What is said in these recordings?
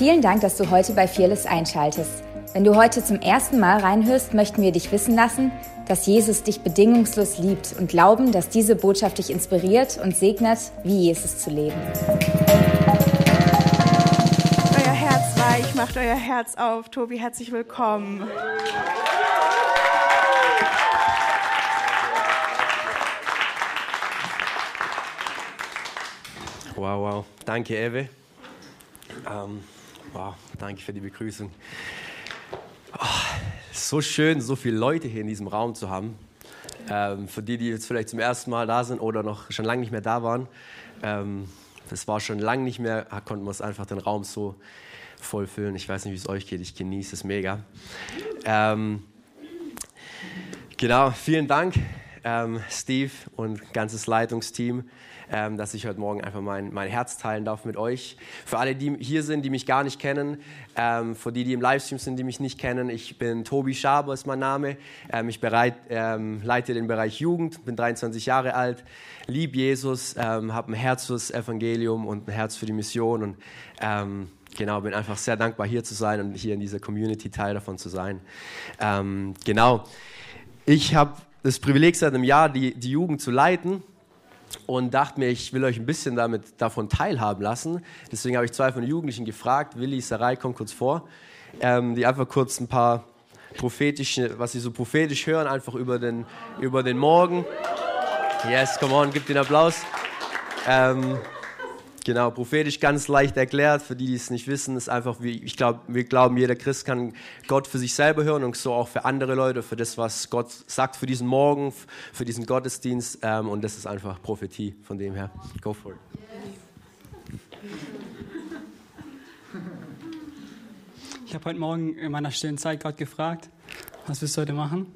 Vielen Dank, dass du heute bei Fearless einschaltest. Wenn du heute zum ersten Mal reinhörst, möchten wir dich wissen lassen, dass Jesus dich bedingungslos liebt und glauben, dass diese Botschaft dich inspiriert und segnet, wie Jesus zu leben. Euer Herz weich, macht euer Herz auf. Tobi, herzlich willkommen. Wow, wow. Danke, Ewe. Ähm, wow, danke für die Begrüßung. Oh, so schön, so viele Leute hier in diesem Raum zu haben. Ähm, für die, die jetzt vielleicht zum ersten Mal da sind oder noch schon lange nicht mehr da waren. Ähm, das war schon lange nicht mehr, konnten wir es einfach den Raum so voll füllen. Ich weiß nicht, wie es euch geht, ich genieße es mega. Ähm, genau, vielen Dank, ähm, Steve und ganzes Leitungsteam ähm, dass ich heute Morgen einfach mein, mein Herz teilen darf mit euch. Für alle, die hier sind, die mich gar nicht kennen, ähm, für die, die im Livestream sind, die mich nicht kennen, ich bin Tobi Schaber, ist mein Name. Ähm, ich bereit, ähm, leite den Bereich Jugend, bin 23 Jahre alt, liebe Jesus, ähm, habe ein Herz fürs Evangelium und ein Herz für die Mission und ähm, genau, bin einfach sehr dankbar hier zu sein und hier in dieser Community Teil davon zu sein. Ähm, genau, ich habe das Privileg seit einem Jahr, die, die Jugend zu leiten und dachte mir, ich will euch ein bisschen damit, davon teilhaben lassen. Deswegen habe ich zwei von den Jugendlichen gefragt, Willi, Sarai, komm kurz vor, ähm, die einfach kurz ein paar prophetische, was sie so prophetisch hören, einfach über den, über den Morgen. Yes, come on, gib den Applaus. Ähm, Genau, prophetisch ganz leicht erklärt, für die, die es nicht wissen, ist einfach, wie ich glaube, wir glauben, jeder Christ kann Gott für sich selber hören und so auch für andere Leute, für das, was Gott sagt für diesen Morgen, für diesen Gottesdienst. Ähm, und das ist einfach Prophetie von dem her. Go for it. Ich habe heute Morgen in meiner stillen Zeit Gott gefragt, was willst du heute machen?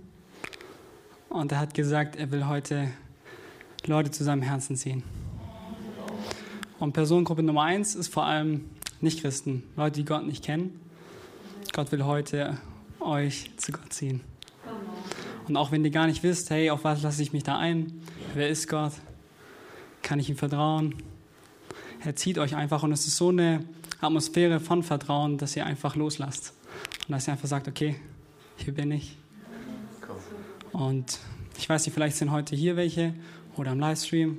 Und er hat gesagt, er will heute Leute zu seinem Herzen ziehen. Und Personengruppe Nummer eins ist vor allem Nichtchristen, Leute, die Gott nicht kennen. Gott will heute euch zu Gott ziehen. Und auch wenn ihr gar nicht wisst, hey, auf was lasse ich mich da ein? Wer ist Gott? Kann ich ihm vertrauen? Er zieht euch einfach und es ist so eine Atmosphäre von Vertrauen, dass ihr einfach loslasst. Und dass ihr einfach sagt, okay, hier bin ich. Und ich weiß nicht, vielleicht sind heute hier welche oder im Livestream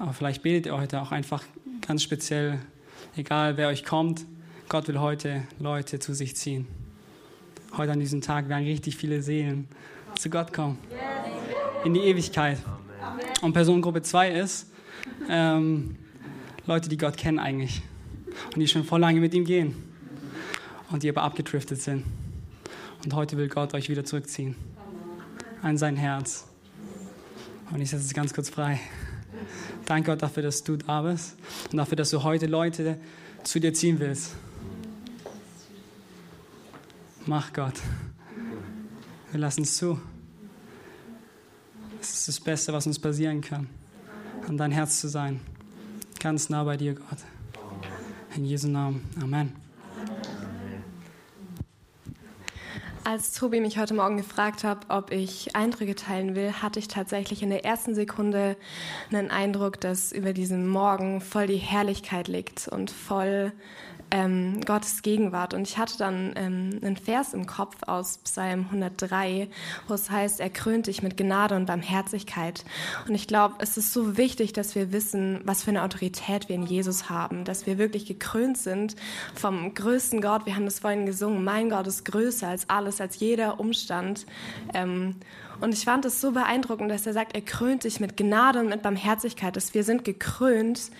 aber vielleicht betet ihr heute auch einfach ganz speziell, egal wer euch kommt, Gott will heute Leute zu sich ziehen. Heute an diesem Tag werden richtig viele Seelen zu Gott kommen. In die Ewigkeit. Und Personengruppe 2 ist ähm, Leute, die Gott kennen eigentlich. Und die schon vor lange mit ihm gehen. Und die aber abgedriftet sind. Und heute will Gott euch wieder zurückziehen. An sein Herz. Und ich setze es ganz kurz frei. Danke Gott dafür, dass du da bist und dafür, dass du heute Leute zu dir ziehen willst. Mach Gott. Wir lassen es zu. Es ist das Beste, was uns passieren kann, an dein Herz zu sein. Ganz nah bei dir, Gott. In Jesu Namen. Amen. Als Tobi mich heute Morgen gefragt hat, ob ich Eindrücke teilen will, hatte ich tatsächlich in der ersten Sekunde einen Eindruck, dass über diesem Morgen voll die Herrlichkeit liegt und voll ähm, Gottes Gegenwart. Und ich hatte dann ähm, einen Vers im Kopf aus Psalm 103, wo es heißt, er krönt dich mit Gnade und Barmherzigkeit. Und ich glaube, es ist so wichtig, dass wir wissen, was für eine Autorität wir in Jesus haben, dass wir wirklich gekrönt sind vom größten Gott. Wir haben das vorhin gesungen, mein Gott ist größer als alles, als jeder Umstand. Ähm, und ich fand es so beeindruckend, dass er sagt, er krönt dich mit Gnade und mit Barmherzigkeit, dass wir sind gekrönt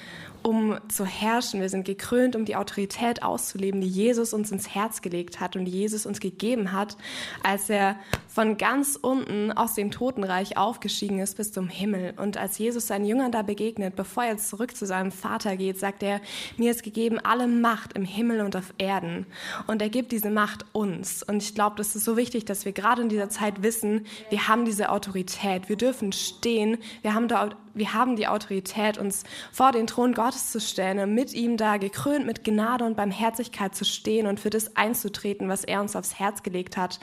um zu herrschen. Wir sind gekrönt, um die Autorität auszuleben, die Jesus uns ins Herz gelegt hat und die Jesus uns gegeben hat, als er von ganz unten aus dem Totenreich aufgestiegen ist bis zum Himmel. Und als Jesus seinen Jüngern da begegnet, bevor er zurück zu seinem Vater geht, sagt er, mir ist gegeben alle Macht im Himmel und auf Erden. Und er gibt diese Macht uns. Und ich glaube, das ist so wichtig, dass wir gerade in dieser Zeit wissen, wir haben diese Autorität. Wir dürfen stehen. Wir haben da wir haben die Autorität, uns vor den Thron Gottes zu stellen und mit ihm da gekrönt mit Gnade und Barmherzigkeit zu stehen und für das einzutreten, was er uns aufs Herz gelegt hat.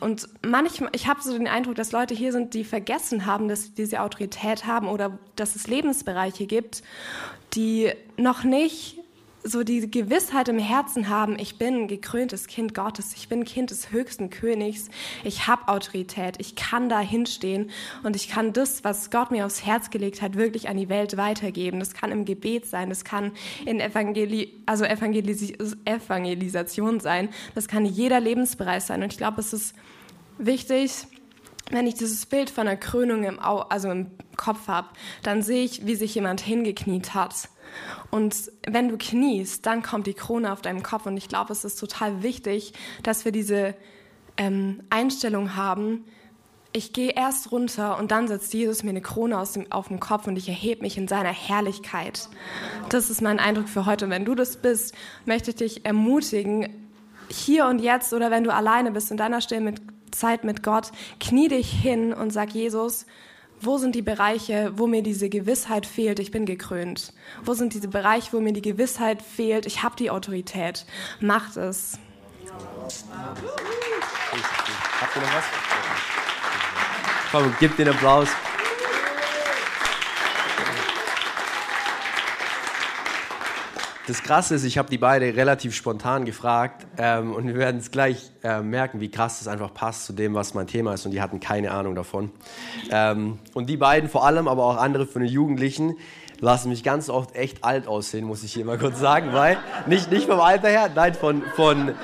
Und manchmal, ich habe so den Eindruck, dass Leute hier sind, die vergessen haben, dass sie diese Autorität haben oder dass es Lebensbereiche gibt, die noch nicht so die Gewissheit im Herzen haben, ich bin gekröntes Kind Gottes, ich bin Kind des höchsten Königs, ich habe Autorität, ich kann da hinstehen und ich kann das, was Gott mir aufs Herz gelegt hat, wirklich an die Welt weitergeben. Das kann im Gebet sein, das kann in Evangeli also Evangelis Evangelisation sein, das kann jeder Lebensbereich sein. Und ich glaube, es ist wichtig, wenn ich dieses Bild von der Krönung im, Au also im Kopf habe, dann sehe ich, wie sich jemand hingekniet hat und wenn du kniest, dann kommt die Krone auf deinem Kopf. Und ich glaube, es ist total wichtig, dass wir diese ähm, Einstellung haben. Ich gehe erst runter und dann setzt Jesus mir eine Krone aus dem, auf den Kopf und ich erhebe mich in seiner Herrlichkeit. Das ist mein Eindruck für heute. Und wenn du das bist, möchte ich dich ermutigen, hier und jetzt oder wenn du alleine bist in deiner Stille mit Zeit mit Gott, knie dich hin und sag Jesus, wo sind die Bereiche, wo mir diese Gewissheit fehlt, ich bin gekrönt? Wo sind diese Bereiche, wo mir die Gewissheit fehlt, ich habe die Autorität? Macht es. Habt ihr noch was? Komm, gib den Applaus. Das Krasse ist, ich habe die beide relativ spontan gefragt ähm, und wir werden es gleich äh, merken, wie krass das einfach passt zu dem, was mein Thema ist und die hatten keine Ahnung davon. Ähm, und die beiden vor allem, aber auch andere von den Jugendlichen, lassen mich ganz oft echt alt aussehen, muss ich hier mal kurz sagen, weil, nicht, nicht vom Alter her, nein, von, von,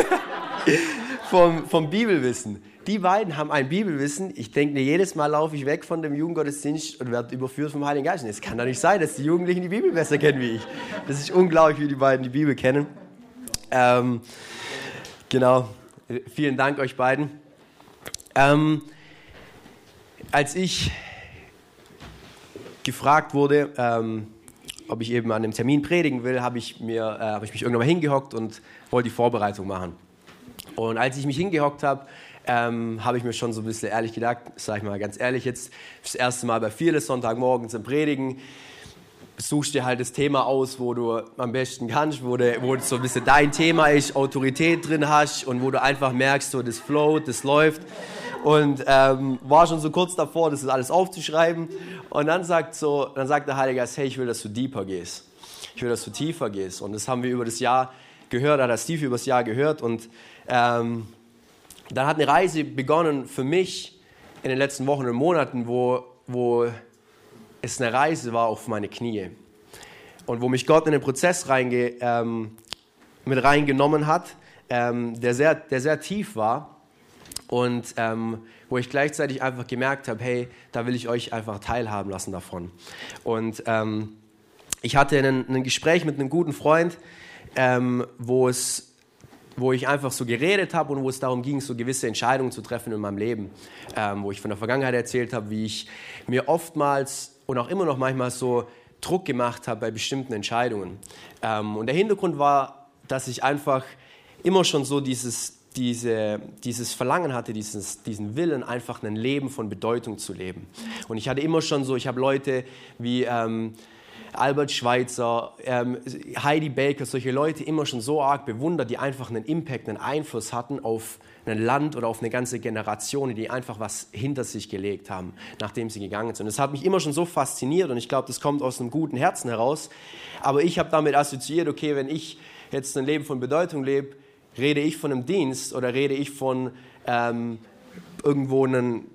vom, vom Bibelwissen. Die beiden haben ein Bibelwissen. Ich denke mir, jedes Mal laufe ich weg von dem Jugendgottesdienst und werde überführt vom Heiligen Geist. Es kann doch nicht sein, dass die Jugendlichen die Bibel besser kennen wie ich. Das ist unglaublich, wie die beiden die Bibel kennen. Ähm, genau. Vielen Dank euch beiden. Ähm, als ich gefragt wurde, ähm, ob ich eben an einem Termin predigen will, habe ich, äh, hab ich mich irgendwann mal hingehockt und wollte die Vorbereitung machen. Und als ich mich hingehockt habe, ähm, habe ich mir schon so ein bisschen ehrlich gedacht, sage ich mal ganz ehrlich jetzt, das erste Mal bei Fearless Sonntagmorgen zum Predigen, suchst dir halt das Thema aus, wo du am besten kannst, wo, du, wo so ein bisschen dein Thema ist, Autorität drin hast und wo du einfach merkst, so das float, das läuft. Und ähm, war schon so kurz davor, das alles aufzuschreiben. Und dann sagt, so, dann sagt der Heilige Geist, hey, ich will, dass du deeper gehst. Ich will, dass du tiefer gehst. Und das haben wir über das Jahr gehört, hat der Steve über das Jahr gehört. Und ähm, dann hat eine Reise begonnen für mich in den letzten Wochen und Monaten, wo, wo es eine Reise war auf meine Knie. Und wo mich Gott in den Prozess reinge, ähm, mit reingenommen hat, ähm, der, sehr, der sehr tief war. Und ähm, wo ich gleichzeitig einfach gemerkt habe, hey, da will ich euch einfach teilhaben lassen davon. Und ähm, ich hatte ein, Gespräch mit einem guten Freund, ähm, wo es wo ich einfach so geredet habe und wo es darum ging, so gewisse Entscheidungen zu treffen in meinem Leben, ähm, wo ich von der Vergangenheit erzählt habe, wie ich mir oftmals und auch immer noch manchmal so Druck gemacht habe bei bestimmten Entscheidungen. Ähm, und der Hintergrund war, dass ich einfach immer schon so dieses, diese, dieses Verlangen hatte, dieses, diesen Willen, einfach ein Leben von Bedeutung zu leben. Und ich hatte immer schon so, ich habe Leute wie... Ähm, Albert Schweitzer, ähm, Heidi Baker, solche Leute immer schon so arg bewundert, die einfach einen Impact, einen Einfluss hatten auf ein Land oder auf eine ganze Generation, die einfach was hinter sich gelegt haben, nachdem sie gegangen sind. Das hat mich immer schon so fasziniert und ich glaube, das kommt aus einem guten Herzen heraus. Aber ich habe damit assoziiert, okay, wenn ich jetzt ein Leben von Bedeutung lebe, rede ich von einem Dienst oder rede ich von ähm, irgendwo einen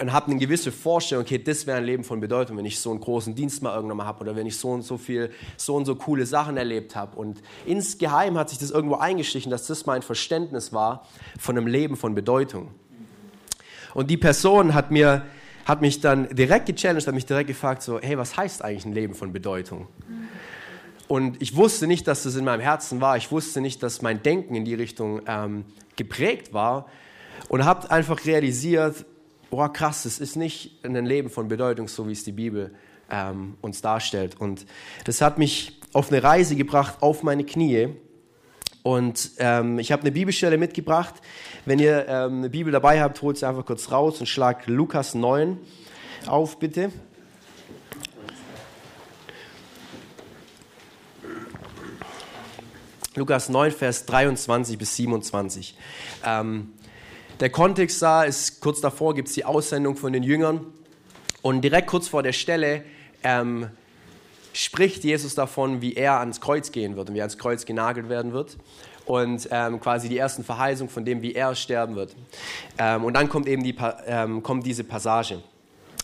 und habe eine gewisse Vorstellung, okay, das wäre ein Leben von Bedeutung, wenn ich so einen großen Dienst mal irgendwann mal habe oder wenn ich so und so viel, so und so coole Sachen erlebt habe. Und insgeheim hat sich das irgendwo eingeschlichen, dass das mein Verständnis war von einem Leben von Bedeutung. Und die Person hat mir, hat mich dann direkt gechallenged, hat mich direkt gefragt, so, hey, was heißt eigentlich ein Leben von Bedeutung? Und ich wusste nicht, dass das in meinem Herzen war. Ich wusste nicht, dass mein Denken in die Richtung ähm, geprägt war. Und habe einfach realisiert, boah krass, es ist nicht ein Leben von Bedeutung, so wie es die Bibel ähm, uns darstellt. Und das hat mich auf eine Reise gebracht, auf meine Knie. Und ähm, ich habe eine Bibelstelle mitgebracht. Wenn ihr ähm, eine Bibel dabei habt, holt sie einfach kurz raus und schlag Lukas 9 auf, bitte. Lukas 9, Vers 23 bis 27. Ähm, der Kontext da ist, kurz davor gibt es die Aussendung von den Jüngern und direkt kurz vor der Stelle ähm, spricht Jesus davon, wie er ans Kreuz gehen wird und wie er ans Kreuz genagelt werden wird. Und ähm, quasi die ersten Verheißungen von dem, wie er sterben wird. Ähm, und dann kommt eben die, ähm, kommt diese Passage.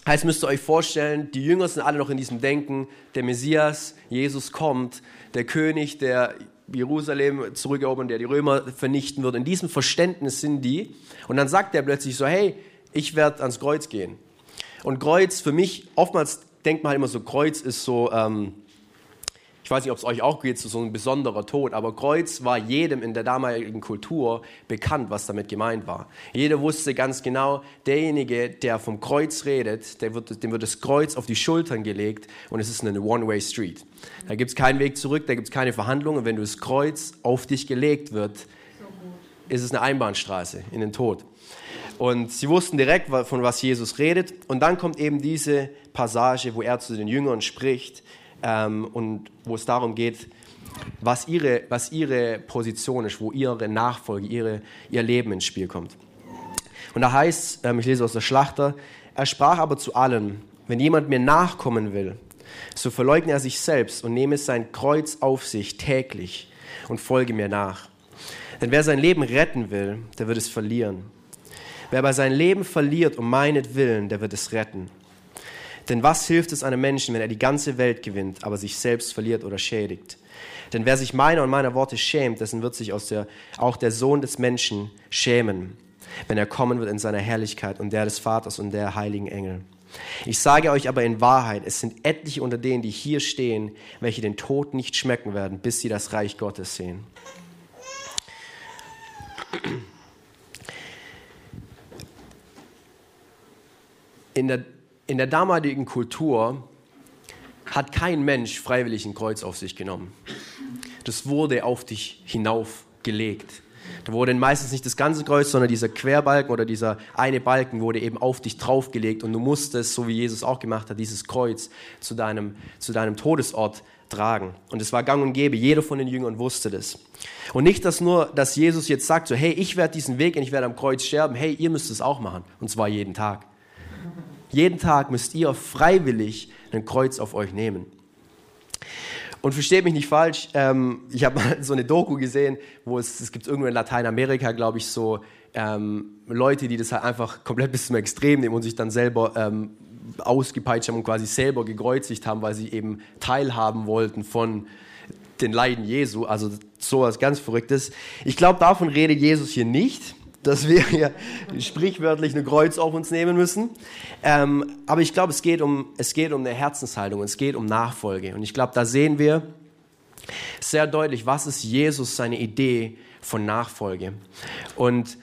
Heißt, müsst ihr euch vorstellen, die Jünger sind alle noch in diesem Denken, der Messias, Jesus kommt, der König, der Jerusalem zurückerobern, der die Römer vernichten wird. In diesem Verständnis sind die. Und dann sagt er plötzlich so, hey, ich werde ans Kreuz gehen. Und Kreuz für mich, oftmals denkt man halt immer so, Kreuz ist so, ähm, ich weiß nicht, ob es euch auch geht, so ein besonderer Tod, aber Kreuz war jedem in der damaligen Kultur bekannt, was damit gemeint war. Jeder wusste ganz genau, derjenige, der vom Kreuz redet, der wird, dem wird das Kreuz auf die Schultern gelegt und es ist eine One-Way-Street. Da gibt es keinen Weg zurück, da gibt es keine Verhandlungen. Wenn du das Kreuz auf dich gelegt wird, ist es eine Einbahnstraße in den Tod. Und sie wussten direkt, von was Jesus redet. Und dann kommt eben diese Passage, wo er zu den Jüngern spricht ähm, und wo es darum geht, was ihre, was ihre Position ist, wo ihre Nachfolge, ihre, ihr Leben ins Spiel kommt. Und da heißt, ähm, ich lese aus der Schlachter, er sprach aber zu allen, wenn jemand mir nachkommen will, so verleugne er sich selbst und nehme sein Kreuz auf sich täglich und folge mir nach. Denn wer sein Leben retten will, der wird es verlieren. Wer aber sein Leben verliert um meinetwillen, der wird es retten. Denn was hilft es einem Menschen, wenn er die ganze Welt gewinnt, aber sich selbst verliert oder schädigt? Denn wer sich meiner und meiner Worte schämt, dessen wird sich der, auch der Sohn des Menschen schämen, wenn er kommen wird in seiner Herrlichkeit und der des Vaters und der heiligen Engel. Ich sage euch aber in Wahrheit, es sind etliche unter denen, die hier stehen, welche den Tod nicht schmecken werden, bis sie das Reich Gottes sehen. In der, in der damaligen Kultur hat kein Mensch freiwillig ein Kreuz auf sich genommen. Das wurde auf dich hinaufgelegt. Da wurde meistens nicht das ganze Kreuz, sondern dieser Querbalken oder dieser eine Balken wurde eben auf dich draufgelegt und du musstest, so wie Jesus auch gemacht hat, dieses Kreuz zu deinem, zu deinem Todesort tragen. Und es war gang und gäbe, jeder von den Jüngern wusste das. Und nicht, dass nur, dass Jesus jetzt sagt, so, hey, ich werde diesen Weg und ich werde am Kreuz sterben, hey, ihr müsst es auch machen. Und zwar jeden Tag. Jeden Tag müsst ihr freiwillig ein Kreuz auf euch nehmen. Und versteht mich nicht falsch, ähm, ich habe mal so eine Doku gesehen, wo es, es gibt irgendwo in Lateinamerika, glaube ich, so ähm, Leute, die das halt einfach komplett bis zum Extrem nehmen und sich dann selber ähm, ausgepeitscht haben und quasi selber gekreuzigt haben, weil sie eben teilhaben wollten von den Leiden Jesu. Also sowas ganz Verrücktes. Ich glaube, davon redet Jesus hier nicht dass wir hier sprichwörtlich eine Kreuz auf uns nehmen müssen. Ähm, aber ich glaube, es, geht um, es geht um eine Herzenshaltung, es geht um Nachfolge. Und ich glaube, da sehen wir sehr deutlich, was ist Jesus seine Idee von Nachfolge. Und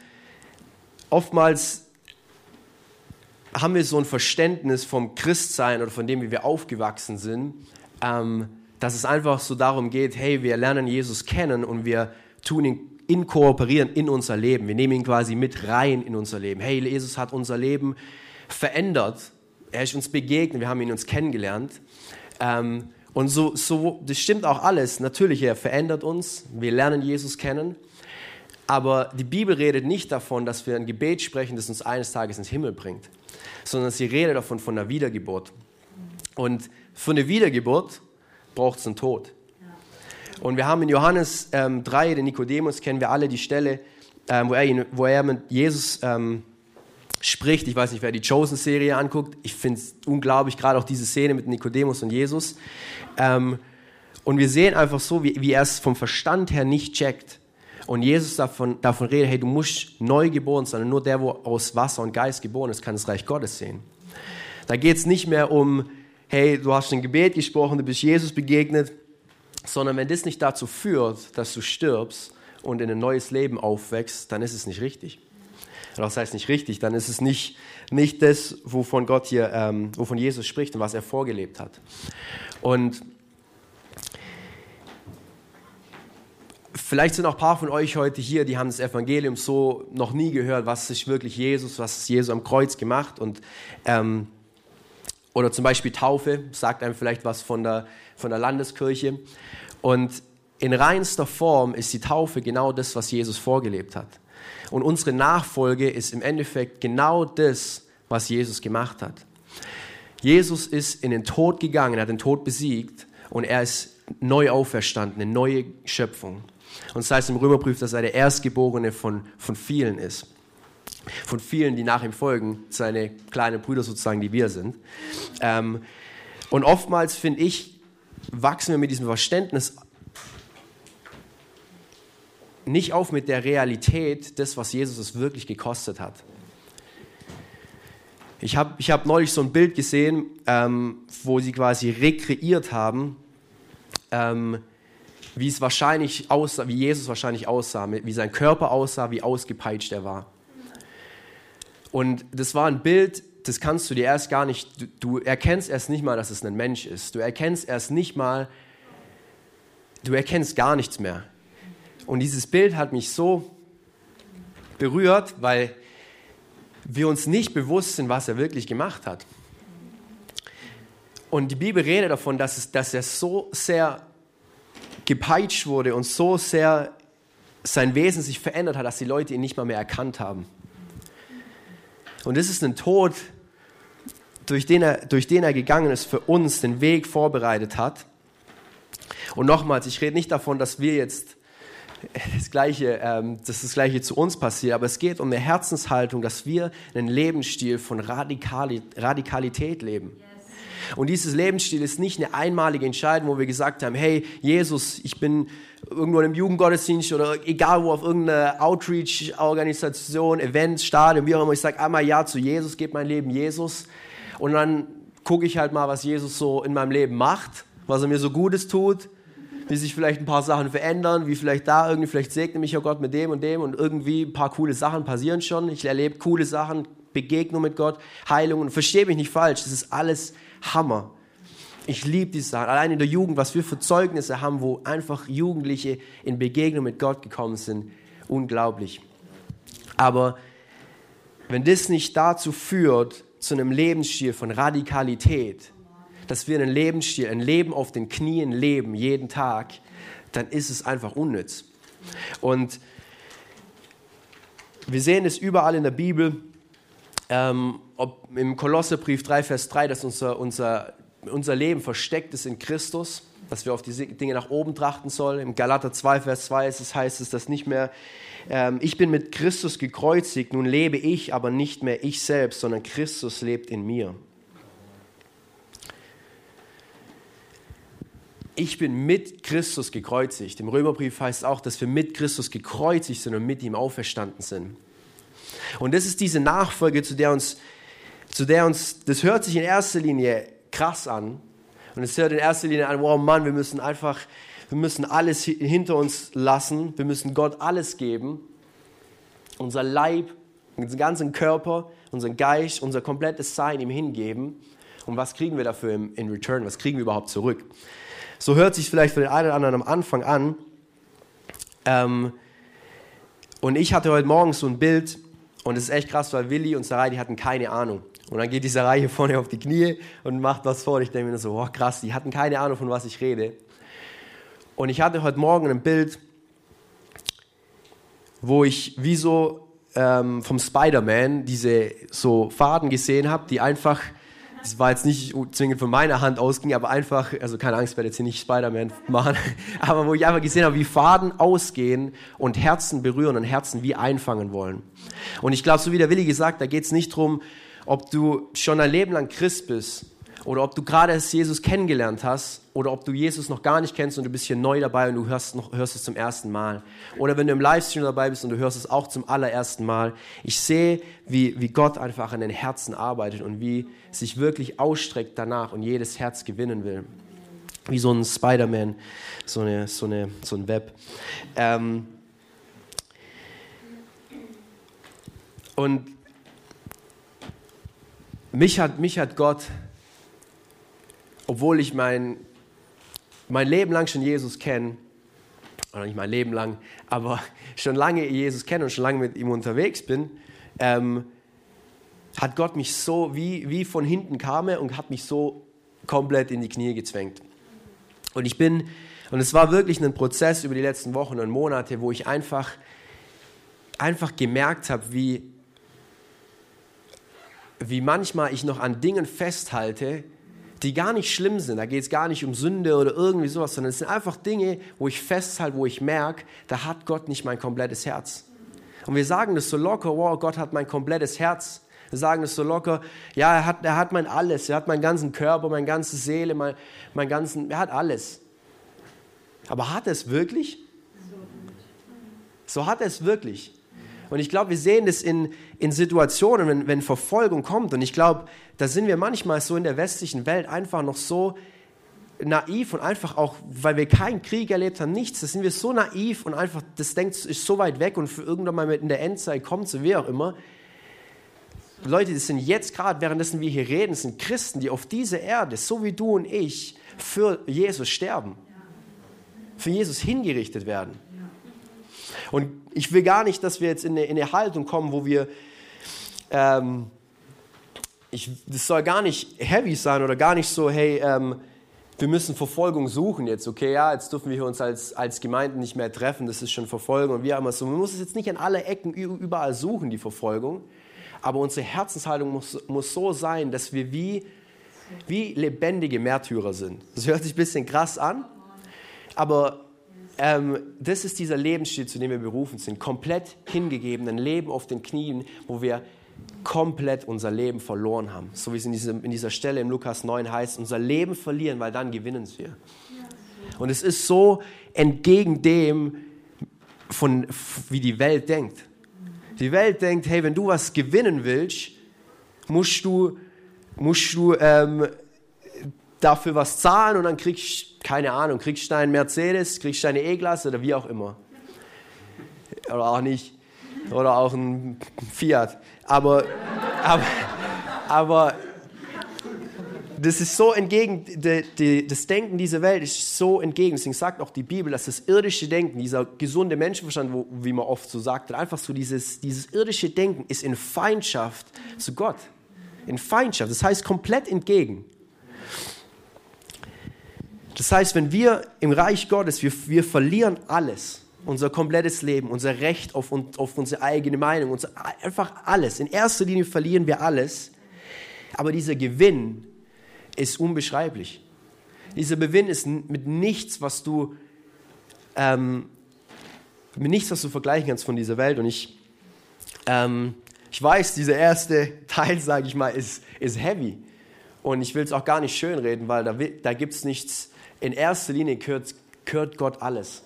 oftmals haben wir so ein Verständnis vom Christsein oder von dem, wie wir aufgewachsen sind, ähm, dass es einfach so darum geht, hey, wir lernen Jesus kennen und wir tun ihn inkooperieren in unser Leben. Wir nehmen ihn quasi mit rein in unser Leben. Hey, Jesus hat unser Leben verändert. Er ist uns begegnet, wir haben ihn uns kennengelernt. Ähm, und so, so, das stimmt auch alles. Natürlich, er verändert uns. Wir lernen Jesus kennen. Aber die Bibel redet nicht davon, dass wir ein Gebet sprechen, das uns eines Tages ins Himmel bringt, sondern sie redet davon von einer Wiedergeburt. Und für eine Wiedergeburt braucht es einen Tod. Und wir haben in Johannes ähm, 3, den Nikodemus, kennen wir alle die Stelle, ähm, wo, er ihn, wo er mit Jesus ähm, spricht. Ich weiß nicht, wer die Chosen-Serie anguckt. Ich finde es unglaublich, gerade auch diese Szene mit Nikodemus und Jesus. Ähm, und wir sehen einfach so, wie, wie er es vom Verstand her nicht checkt. Und Jesus davon, davon redet, hey, du musst neu geboren sein. Nur der, wo aus Wasser und Geist geboren ist, kann das Reich Gottes sehen. Da geht es nicht mehr um, hey, du hast ein Gebet gesprochen, du bist Jesus begegnet sondern wenn das nicht dazu führt, dass du stirbst und in ein neues Leben aufwächst, dann ist es nicht richtig. Das heißt nicht richtig, dann ist es nicht, nicht das, wovon Gott hier, ähm, wovon Jesus spricht und was er vorgelebt hat. Und vielleicht sind auch ein paar von euch heute hier, die haben das Evangelium so noch nie gehört, was ist wirklich Jesus, was ist Jesus am Kreuz gemacht und ähm, oder zum Beispiel Taufe, sagt einem vielleicht was von der, von der Landeskirche. Und in reinster Form ist die Taufe genau das, was Jesus vorgelebt hat. Und unsere Nachfolge ist im Endeffekt genau das, was Jesus gemacht hat. Jesus ist in den Tod gegangen, er hat den Tod besiegt und er ist neu auferstanden, eine neue Schöpfung. Und das heißt im Römerbrief, dass er der Erstgeborene von, von vielen ist. Von vielen, die nach ihm folgen, seine kleinen Brüder sozusagen, die wir sind. Ähm, und oftmals, finde ich, wachsen wir mit diesem Verständnis nicht auf mit der Realität des, was Jesus es wirklich gekostet hat. Ich habe ich hab neulich so ein Bild gesehen, ähm, wo sie quasi rekreiert haben, ähm, wie es wahrscheinlich aussah, wie Jesus wahrscheinlich aussah, wie sein Körper aussah, wie ausgepeitscht er war. Und das war ein Bild, das kannst du dir erst gar nicht, du, du erkennst erst nicht mal, dass es ein Mensch ist. Du erkennst erst nicht mal, du erkennst gar nichts mehr. Und dieses Bild hat mich so berührt, weil wir uns nicht bewusst sind, was er wirklich gemacht hat. Und die Bibel redet davon, dass, es, dass er so sehr gepeitscht wurde und so sehr sein Wesen sich verändert hat, dass die Leute ihn nicht mal mehr erkannt haben. Und das ist ein Tod, durch den, er, durch den er gegangen ist, für uns den Weg vorbereitet hat. Und nochmals, ich rede nicht davon, dass wir jetzt das Gleiche, ähm, dass das Gleiche zu uns passiert, aber es geht um eine Herzenshaltung, dass wir einen Lebensstil von Radikali Radikalität leben. Und dieses Lebensstil ist nicht eine einmalige Entscheidung, wo wir gesagt haben, hey Jesus, ich bin irgendwo einem Jugendgottesdienst oder egal wo auf irgendeiner Outreach-Organisation, Event, Stadion, wie auch immer, ich sage einmal Ja zu Jesus, gebe mein Leben Jesus und dann gucke ich halt mal, was Jesus so in meinem Leben macht, was er mir so Gutes tut wie sich vielleicht ein paar Sachen verändern, wie vielleicht da irgendwie, vielleicht segne mich ja Gott mit dem und dem und irgendwie ein paar coole Sachen passieren schon. Ich erlebe coole Sachen, Begegnung mit Gott, Heilungen. Verstehe mich nicht falsch, das ist alles Hammer. Ich liebe diese Sachen. Allein in der Jugend, was wir für Zeugnisse haben, wo einfach Jugendliche in Begegnung mit Gott gekommen sind, unglaublich. Aber wenn das nicht dazu führt, zu einem Lebensstil von Radikalität, dass wir einen Lebensstil, ein Leben auf den Knien leben, jeden Tag, dann ist es einfach unnütz. Und wir sehen es überall in der Bibel, ähm, ob im Kolosserbrief 3, Vers 3, dass unser, unser, unser Leben versteckt ist in Christus, dass wir auf die Dinge nach oben trachten sollen. Im Galater 2, Vers 2 ist es, heißt es, dass nicht mehr, ähm, ich bin mit Christus gekreuzigt, nun lebe ich, aber nicht mehr ich selbst, sondern Christus lebt in mir. ich bin mit Christus gekreuzigt. Im Römerbrief heißt es auch, dass wir mit Christus gekreuzigt sind und mit ihm auferstanden sind. Und das ist diese Nachfolge, zu der uns, zu der uns, das hört sich in erster Linie krass an. Und es hört in erster Linie an, wow Mann, wir müssen einfach, wir müssen alles hinter uns lassen. Wir müssen Gott alles geben. Unser Leib, unseren ganzen Körper, unseren Geist, unser komplettes Sein ihm hingeben. Und was kriegen wir dafür in Return? Was kriegen wir überhaupt zurück? So hört sich vielleicht für den einen oder anderen am Anfang an. Ähm, und ich hatte heute Morgen so ein Bild und es ist echt krass, weil Willi und Sarai, die hatten keine Ahnung. Und dann geht die Sarai vorne auf die Knie und macht was vor. Und ich denke mir so, oh krass, die hatten keine Ahnung, von was ich rede. Und ich hatte heute Morgen ein Bild, wo ich wie so ähm, vom Spider-Man diese so Faden gesehen habe, die einfach das war jetzt nicht zwingend von meiner Hand ausging, aber einfach, also keine Angst, werde jetzt hier nicht Spider-Man machen, aber wo ich einfach gesehen habe, wie Faden ausgehen und Herzen berühren und Herzen wie einfangen wollen. Und ich glaube, so wie der Willi gesagt, da geht es nicht darum, ob du schon ein Leben lang Christ bist oder ob du gerade erst Jesus kennengelernt hast oder ob du Jesus noch gar nicht kennst und du bist hier neu dabei und du hörst, noch, hörst es zum ersten Mal. Oder wenn du im Livestream dabei bist und du hörst es auch zum allerersten Mal. Ich sehe, wie, wie Gott einfach an den Herzen arbeitet und wie sich wirklich ausstreckt danach und jedes Herz gewinnen will. Wie so ein Spider-Man, so, eine, so, eine, so ein Web. Ähm und mich hat, mich hat Gott obwohl ich mein, mein Leben lang schon Jesus kenne, oder nicht mein Leben lang, aber schon lange Jesus kenne und schon lange mit ihm unterwegs bin, ähm, hat Gott mich so, wie, wie von hinten kam er und hat mich so komplett in die Knie gezwängt. Und ich bin, und es war wirklich ein Prozess über die letzten Wochen und Monate, wo ich einfach, einfach gemerkt habe, wie, wie manchmal ich noch an Dingen festhalte, die gar nicht schlimm sind. Da geht es gar nicht um Sünde oder irgendwie sowas, sondern es sind einfach Dinge, wo ich festhalte, wo ich merke, da hat Gott nicht mein komplettes Herz. Und wir sagen das so locker, wow, Gott hat mein komplettes Herz. Wir sagen das so locker, ja, er hat, er hat mein alles, er hat meinen ganzen Körper, meine ganze Seele, mein, mein ganzen, er hat alles. Aber hat er es wirklich? So hat er es wirklich. Und ich glaube, wir sehen das in, in Situationen, wenn, wenn Verfolgung kommt. Und ich glaube, da sind wir manchmal so in der westlichen Welt einfach noch so naiv und einfach auch, weil wir keinen Krieg erlebt haben, nichts, da sind wir so naiv und einfach, das denkt, ist so weit weg und für irgendwann mal in der Endzeit kommt, so wie auch immer. Leute, das sind jetzt gerade, währenddessen wir hier reden, sind Christen, die auf dieser Erde, so wie du und ich, für Jesus sterben. Für Jesus hingerichtet werden. Und ich will gar nicht, dass wir jetzt in eine, in eine Haltung kommen, wo wir, ähm, ich, das soll gar nicht heavy sein oder gar nicht so, hey, ähm, wir müssen Verfolgung suchen jetzt, okay, ja, jetzt dürfen wir uns als, als Gemeinden nicht mehr treffen, das ist schon Verfolgung und haben es so. Man muss es jetzt nicht an alle Ecken überall suchen, die Verfolgung, aber unsere Herzenshaltung muss, muss so sein, dass wir wie, wie lebendige Märtyrer sind. Das hört sich ein bisschen krass an, aber ähm, das ist dieser Lebensstil, zu dem wir berufen sind. Komplett hingegeben, ein Leben auf den Knien, wo wir komplett unser Leben verloren haben. So wie es in, diesem, in dieser Stelle im Lukas 9 heißt, unser Leben verlieren, weil dann gewinnen wir. Und es ist so entgegen dem, von, wie die Welt denkt. Die Welt denkt, hey, wenn du was gewinnen willst, musst du, musst du ähm, dafür was zahlen und dann kriegst, keine Ahnung, kriegst du einen Mercedes, kriegst du eine E-Klasse oder wie auch immer. Oder auch nicht. Oder auch ein Fiat. Aber, aber, aber das ist so entgegen, de, de, das Denken dieser Welt ist so entgegen. Deswegen sagt auch die Bibel, dass das irdische Denken, dieser gesunde Menschenverstand, wo, wie man oft so sagt, einfach so dieses, dieses irdische Denken ist in Feindschaft zu Gott. In Feindschaft, das heißt komplett entgegen. Das heißt, wenn wir im Reich Gottes, wir, wir verlieren alles, unser komplettes Leben, unser Recht auf, auf unsere eigene Meinung, unser, einfach alles. In erster Linie verlieren wir alles, aber dieser Gewinn ist unbeschreiblich. Dieser Gewinn ist mit nichts, was du ähm, mit nichts, was du vergleichen kannst von dieser Welt. Und ich, ähm, ich weiß, dieser erste Teil, sage ich mal, ist, ist heavy. Und ich will es auch gar nicht schönreden, weil da, da gibt es nichts in erster Linie gehört, gehört Gott alles.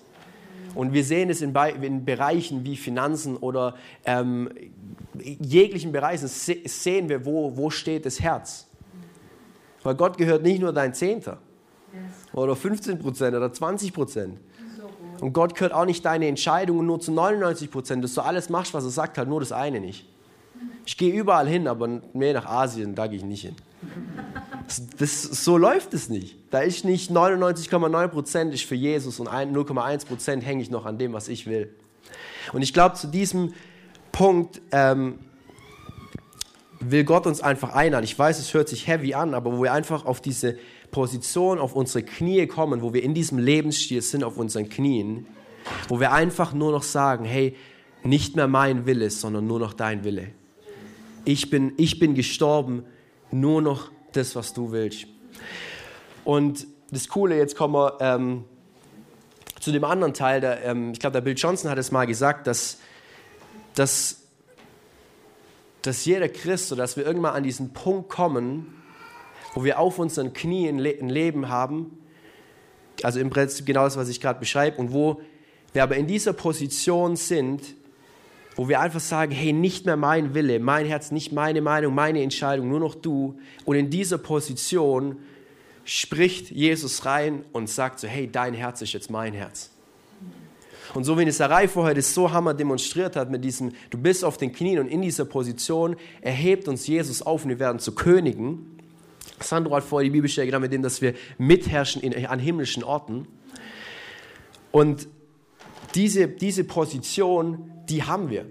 Und wir sehen es in, in Bereichen wie Finanzen oder ähm, jeglichen Bereichen, sehen wir, wo, wo steht das Herz. Weil Gott gehört nicht nur dein Zehnter oder 15 Prozent oder 20 Prozent. Und Gott gehört auch nicht deine Entscheidungen nur zu 99 Prozent, dass du alles machst, was er sagt, halt nur das eine nicht. Ich gehe überall hin, aber mehr nach Asien, da gehe ich nicht hin. Das, so läuft es nicht. Da ist nicht 99,9 Prozent ist für Jesus und 0,1 Prozent hänge ich noch an dem, was ich will. Und ich glaube, zu diesem Punkt ähm, will Gott uns einfach einladen. Ich weiß, es hört sich heavy an, aber wo wir einfach auf diese Position, auf unsere Knie kommen, wo wir in diesem Lebensstil sind, auf unseren Knien, wo wir einfach nur noch sagen, hey, nicht mehr mein Wille, sondern nur noch dein Wille. Ich bin, ich bin gestorben, nur noch das, was du willst. Und das Coole, jetzt kommen wir ähm, zu dem anderen Teil. Der, ähm, ich glaube, der Bill Johnson hat es mal gesagt, dass, dass, dass jeder Christ, dass wir irgendwann an diesen Punkt kommen, wo wir auf unseren Knien ein Leben haben, also im Prinzip genau das, was ich gerade beschreibe, und wo wir aber in dieser Position sind, wo wir einfach sagen, hey, nicht mehr mein Wille, mein Herz, nicht meine Meinung, meine Entscheidung, nur noch du. Und in dieser Position spricht Jesus rein und sagt so, hey, dein Herz ist jetzt mein Herz. Und so wie Nissarai vorher das so hammer demonstriert hat mit diesem, du bist auf den Knien und in dieser Position erhebt uns Jesus auf und wir werden zu Königen. Sandro hat vorher die Bibelstelle genommen mit dem, dass wir mitherrschen in, an himmlischen Orten. Und diese, diese Position, die haben wir.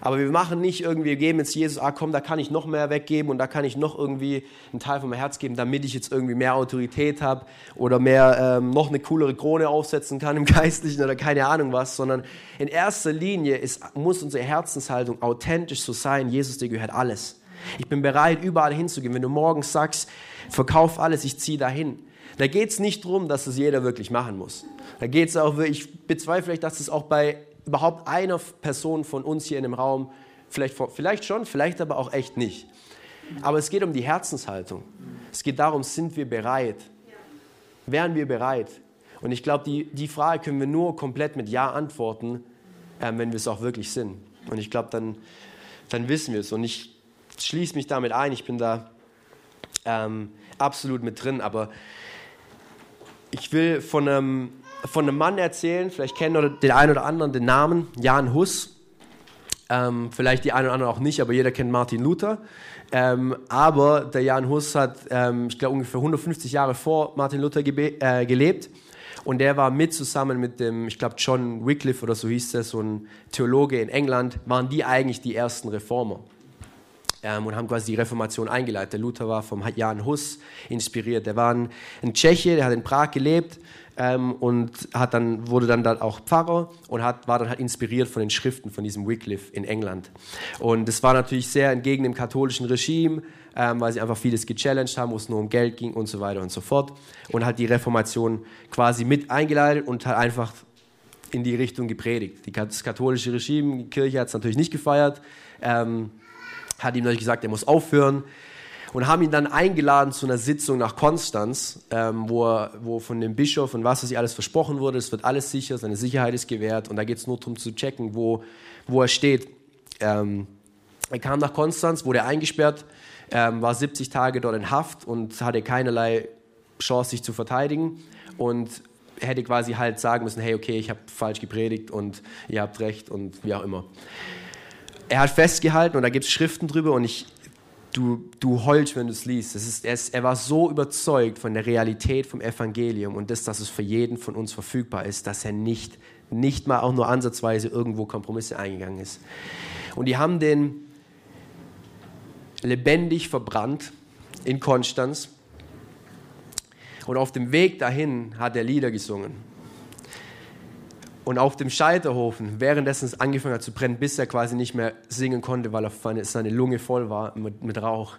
Aber wir machen nicht irgendwie, wir geben jetzt Jesus, ah komm, da kann ich noch mehr weggeben und da kann ich noch irgendwie einen Teil von meinem Herz geben, damit ich jetzt irgendwie mehr Autorität habe oder mehr ähm, noch eine coolere Krone aufsetzen kann im Geistlichen oder keine Ahnung was, sondern in erster Linie ist, muss unsere Herzenshaltung authentisch so sein, Jesus, dir gehört alles. Ich bin bereit, überall hinzugehen. Wenn du morgens sagst, verkauf alles, ich ziehe dahin. Da geht es nicht darum, dass es jeder wirklich machen muss. Da geht es auch, ich bezweifle vielleicht, dass es auch bei überhaupt einer Person von uns hier in dem Raum, vielleicht, vielleicht schon, vielleicht aber auch echt nicht. Aber es geht um die Herzenshaltung. Es geht darum, sind wir bereit? Wären wir bereit? Und ich glaube, die, die Frage können wir nur komplett mit Ja antworten, äh, wenn wir es auch wirklich sind. Und ich glaube, dann, dann wissen wir es. Und ich schließe mich damit ein. Ich bin da ähm, absolut mit drin. Aber ich will von einem, von einem Mann erzählen, vielleicht kennen den einen oder anderen den Namen, Jan Hus. Ähm, vielleicht die einen oder anderen auch nicht, aber jeder kennt Martin Luther. Ähm, aber der Jan Hus hat, ähm, ich glaube, ungefähr 150 Jahre vor Martin Luther äh, gelebt. Und der war mit zusammen mit dem, ich glaube, John Wycliffe oder so hieß der, so ein Theologe in England, waren die eigentlich die ersten Reformer ähm, und haben quasi die Reformation eingeleitet. Der Luther war vom Jan Hus inspiriert. Der war ein, ein Tscheche, der hat in Prag gelebt ähm, und hat dann, wurde dann da auch Pfarrer und hat, war dann halt inspiriert von den Schriften von diesem Wycliffe in England. Und das war natürlich sehr entgegen dem katholischen Regime, ähm, weil sie einfach vieles gechallenged haben, wo es nur um Geld ging und so weiter und so fort. Und hat die Reformation quasi mit eingeleitet und hat einfach in die Richtung gepredigt. Die, das katholische Regime, die Kirche hat es natürlich nicht gefeiert. Ähm, hat ihm natürlich gesagt, er muss aufhören und haben ihn dann eingeladen zu einer Sitzung nach Konstanz, ähm, wo, er, wo von dem Bischof und was er sich alles versprochen wurde, es wird alles sicher, seine Sicherheit ist gewährt. Und da geht es nur darum zu checken, wo, wo er steht. Ähm, er kam nach Konstanz, wurde eingesperrt, ähm, war 70 Tage dort in Haft und hatte keinerlei Chance, sich zu verteidigen. Und hätte quasi halt sagen müssen, hey, okay, ich habe falsch gepredigt und ihr habt recht und wie auch immer. Er hat festgehalten und da gibt es Schriften drüber und ich, du, du heulst, wenn du es liest. Das ist, er, ist, er war so überzeugt von der Realität vom Evangelium und das, dass es für jeden von uns verfügbar ist, dass er nicht, nicht mal auch nur ansatzweise irgendwo Kompromisse eingegangen ist. Und die haben den lebendig verbrannt in Konstanz. Und auf dem Weg dahin hat er Lieder gesungen. Und auf dem Scheiterhofen, währenddessen es angefangen hat zu brennen, bis er quasi nicht mehr singen konnte, weil seine Lunge voll war mit, mit Rauch,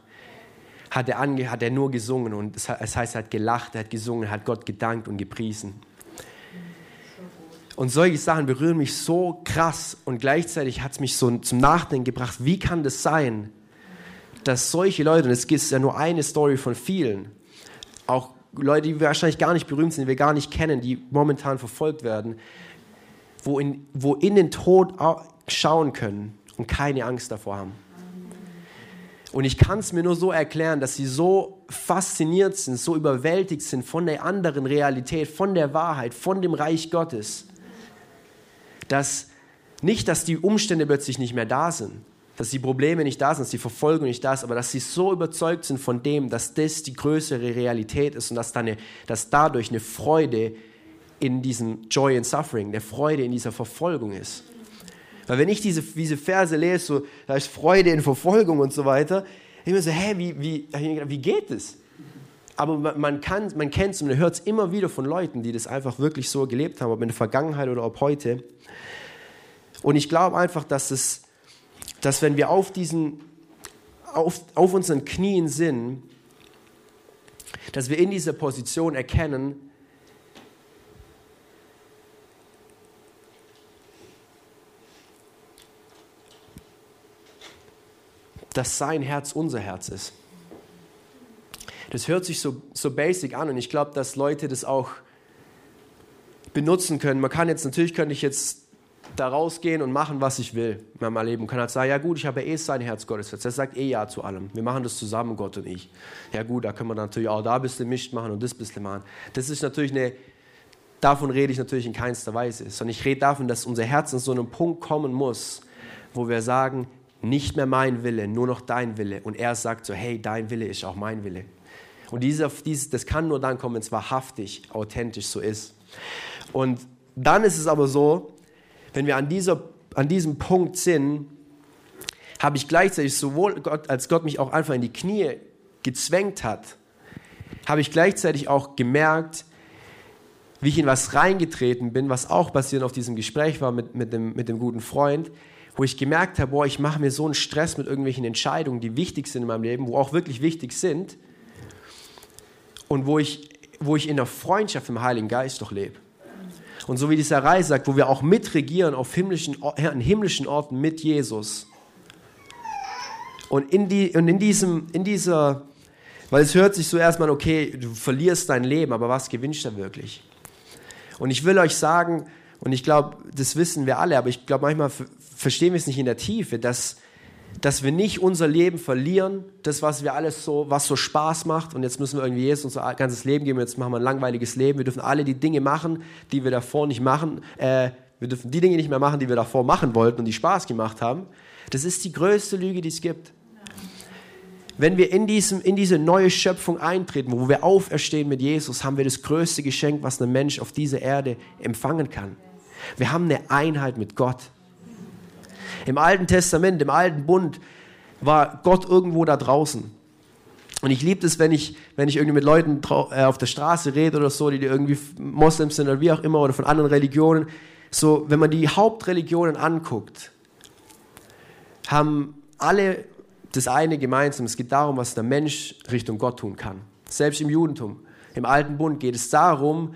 hat er, ange, hat er nur gesungen. Und es heißt, er hat gelacht, er hat gesungen, er hat Gott gedankt und gepriesen. Und solche Sachen berühren mich so krass und gleichzeitig hat es mich so zum Nachdenken gebracht, wie kann das sein, dass solche Leute, und es ist ja nur eine Story von vielen, auch Leute, die wahrscheinlich gar nicht berühmt sind, die wir gar nicht kennen, die momentan verfolgt werden, wo in, wo in den Tod schauen können und keine Angst davor haben. Und ich kann es mir nur so erklären, dass sie so fasziniert sind, so überwältigt sind von der anderen Realität, von der Wahrheit, von dem Reich Gottes, dass nicht, dass die Umstände plötzlich nicht mehr da sind, dass die Probleme nicht da sind, dass die Verfolgung nicht da ist, aber dass sie so überzeugt sind von dem, dass das die größere Realität ist und dass, da eine, dass dadurch eine Freude in diesem Joy and Suffering, der Freude in dieser Verfolgung ist. Weil wenn ich diese, diese Verse lese, so, da ist Freude in Verfolgung und so weiter, ich mir so, hä, wie, wie, wie geht es? Aber man, man, kann, man kennt es und man hört es immer wieder von Leuten, die das einfach wirklich so gelebt haben, ob in der Vergangenheit oder ob heute. Und ich glaube einfach, dass, es, dass wenn wir auf, diesen, auf, auf unseren Knien sind, dass wir in dieser Position erkennen, dass sein Herz unser Herz ist. Das hört sich so, so basic an und ich glaube, dass Leute das auch benutzen können. Man kann jetzt, natürlich könnte ich jetzt da rausgehen und machen, was ich will in meinem Leben. Man kann halt sagen, ja gut, ich habe ja eh sein Herz Gottes. Er sagt eh Ja zu allem. Wir machen das zusammen, Gott und ich. Ja gut, da können wir natürlich auch da ein bisschen mischt machen und das ein bisschen machen. Das ist natürlich eine, davon rede ich natürlich in keinster Weise. Sondern ich rede davon, dass unser Herz an so einen Punkt kommen muss, wo wir sagen, nicht mehr mein Wille, nur noch dein Wille. Und er sagt so, hey, dein Wille ist auch mein Wille. Und dieser, dieses, das kann nur dann kommen, wenn es wahrhaftig, authentisch so ist. Und dann ist es aber so, wenn wir an, dieser, an diesem Punkt sind, habe ich gleichzeitig sowohl Gott, als Gott mich auch einfach in die Knie gezwängt hat, habe ich gleichzeitig auch gemerkt, wie ich in was reingetreten bin, was auch basierend auf diesem Gespräch war mit, mit, dem, mit dem guten Freund, wo ich gemerkt habe, boah, ich mache mir so einen Stress mit irgendwelchen Entscheidungen, die wichtig sind in meinem Leben, wo auch wirklich wichtig sind und wo ich, wo ich in der Freundschaft im Heiligen Geist doch lebe. Und so wie die Sarai sagt, wo wir auch mitregieren auf himmlischen, an himmlischen Orten mit Jesus. Und in, die, und in, diesem, in dieser, weil es hört sich so erstmal, okay, du verlierst dein Leben, aber was gewinnst du wirklich? Und ich will euch sagen, und ich glaube, das wissen wir alle, aber ich glaube, manchmal verstehen wir es nicht in der Tiefe, dass, dass wir nicht unser Leben verlieren, das, was wir alles so, was so Spaß macht. Und jetzt müssen wir irgendwie Jesus unser ganzes Leben geben, jetzt machen wir ein langweiliges Leben. Wir dürfen alle die Dinge machen, die wir davor nicht machen. Äh, wir dürfen die Dinge nicht mehr machen, die wir davor machen wollten und die Spaß gemacht haben. Das ist die größte Lüge, die es gibt. Wenn wir in, diesem, in diese neue Schöpfung eintreten, wo wir auferstehen mit Jesus, haben wir das größte Geschenk, was ein Mensch auf dieser Erde empfangen kann. Wir haben eine Einheit mit Gott. Im Alten Testament, im Alten Bund war Gott irgendwo da draußen. Und ich liebe es, wenn ich, wenn ich irgendwie mit Leuten äh, auf der Straße rede oder so, die irgendwie Moslems sind oder wie auch immer oder von anderen Religionen. So, wenn man die Hauptreligionen anguckt, haben alle das eine gemeinsam. Es geht darum, was der Mensch Richtung Gott tun kann. Selbst im Judentum, im Alten Bund geht es darum,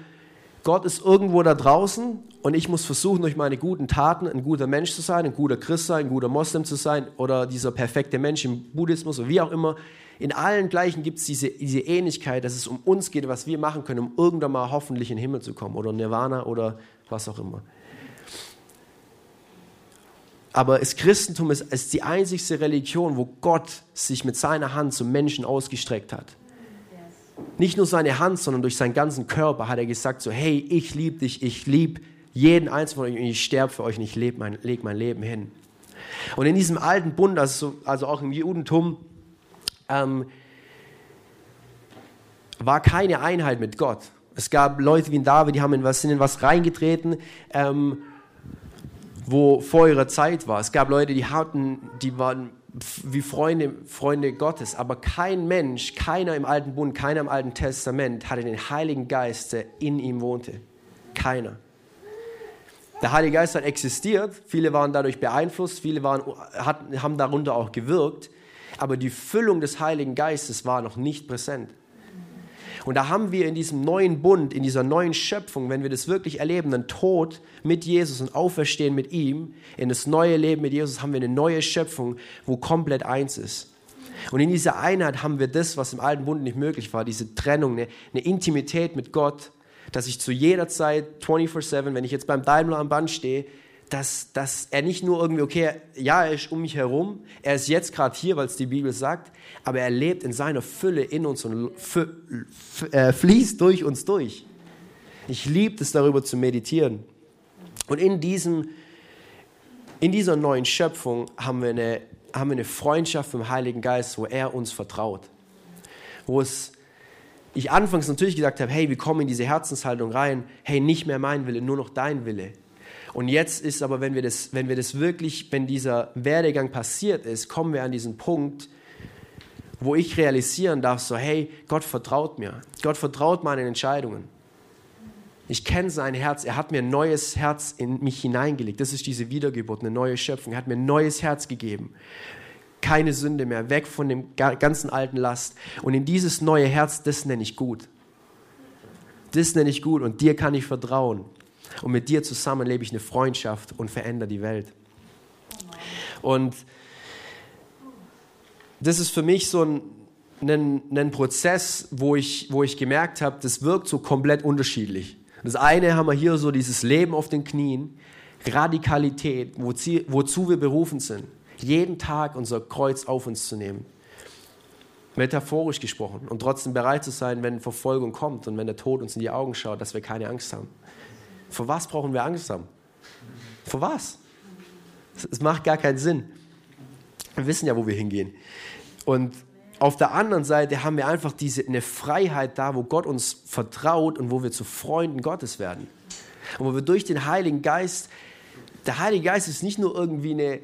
Gott ist irgendwo da draußen und ich muss versuchen, durch meine guten Taten ein guter Mensch zu sein, ein guter Christ sein, ein guter Moslem zu sein oder dieser perfekte Mensch im Buddhismus oder wie auch immer. In allen gleichen gibt es diese, diese Ähnlichkeit, dass es um uns geht, was wir machen können, um irgendwann mal hoffentlich in den Himmel zu kommen oder Nirvana oder was auch immer. Aber das Christentum ist, ist die einzigste Religion, wo Gott sich mit seiner Hand zum Menschen ausgestreckt hat. Nicht nur seine Hand, sondern durch seinen ganzen Körper hat er gesagt, so hey, ich liebe dich, ich liebe jeden einzelnen von euch und ich sterbe für euch und ich lege mein, leg mein Leben hin. Und in diesem alten Bund, also, also auch im Judentum, ähm, war keine Einheit mit Gott. Es gab Leute wie David, die haben in was, sind in was reingetreten, ähm, wo vor ihrer Zeit war. Es gab Leute, die hatten, die waren wie Freunde, Freunde Gottes. Aber kein Mensch, keiner im Alten Bund, keiner im Alten Testament hatte den Heiligen Geist, der in ihm wohnte. Keiner. Der Heilige Geist hat existiert, viele waren dadurch beeinflusst, viele waren, hat, haben darunter auch gewirkt, aber die Füllung des Heiligen Geistes war noch nicht präsent. Und da haben wir in diesem neuen Bund, in dieser neuen Schöpfung, wenn wir das wirklich erleben, einen Tod mit Jesus und Auferstehen mit ihm, in das neue Leben mit Jesus, haben wir eine neue Schöpfung, wo komplett eins ist. Und in dieser Einheit haben wir das, was im alten Bund nicht möglich war, diese Trennung, eine, eine Intimität mit Gott, dass ich zu jeder Zeit 24-7, wenn ich jetzt beim Daimler am Band stehe, dass, dass er nicht nur irgendwie, okay, ja, er ist um mich herum, er ist jetzt gerade hier, weil es die Bibel sagt, aber er lebt in seiner Fülle in uns und äh, fließt durch uns durch. Ich liebe es, darüber zu meditieren. Und in, diesem, in dieser neuen Schöpfung haben wir, eine, haben wir eine Freundschaft mit dem Heiligen Geist, wo er uns vertraut. Wo es ich anfangs natürlich gesagt habe, hey, wir kommen in diese Herzenshaltung rein, hey, nicht mehr mein Wille, nur noch dein Wille. Und jetzt ist aber, wenn wir das, wenn wir das wirklich, wenn dieser Werdegang passiert ist, kommen wir an diesen Punkt, wo ich realisieren darf, so, hey, Gott vertraut mir. Gott vertraut meinen Entscheidungen. Ich kenne sein Herz. Er hat mir ein neues Herz in mich hineingelegt. Das ist diese Wiedergeburt, eine neue Schöpfung. Er hat mir ein neues Herz gegeben. Keine Sünde mehr, weg von dem ganzen alten Last. Und in dieses neue Herz, das nenne ich gut. Das nenne ich gut und dir kann ich vertrauen. Und mit dir zusammen lebe ich eine Freundschaft und verändere die Welt. Und das ist für mich so ein, ein, ein Prozess, wo ich, wo ich gemerkt habe, das wirkt so komplett unterschiedlich. Das eine haben wir hier so dieses Leben auf den Knien, Radikalität, wozu, wozu wir berufen sind, jeden Tag unser Kreuz auf uns zu nehmen. Metaphorisch gesprochen und trotzdem bereit zu sein, wenn Verfolgung kommt und wenn der Tod uns in die Augen schaut, dass wir keine Angst haben. Vor was brauchen wir Angst haben? Vor was? Es macht gar keinen Sinn. Wir wissen ja, wo wir hingehen. Und auf der anderen Seite haben wir einfach diese, eine Freiheit da, wo Gott uns vertraut und wo wir zu Freunden Gottes werden. Und wo wir durch den Heiligen Geist, der Heilige Geist ist nicht nur irgendwie eine,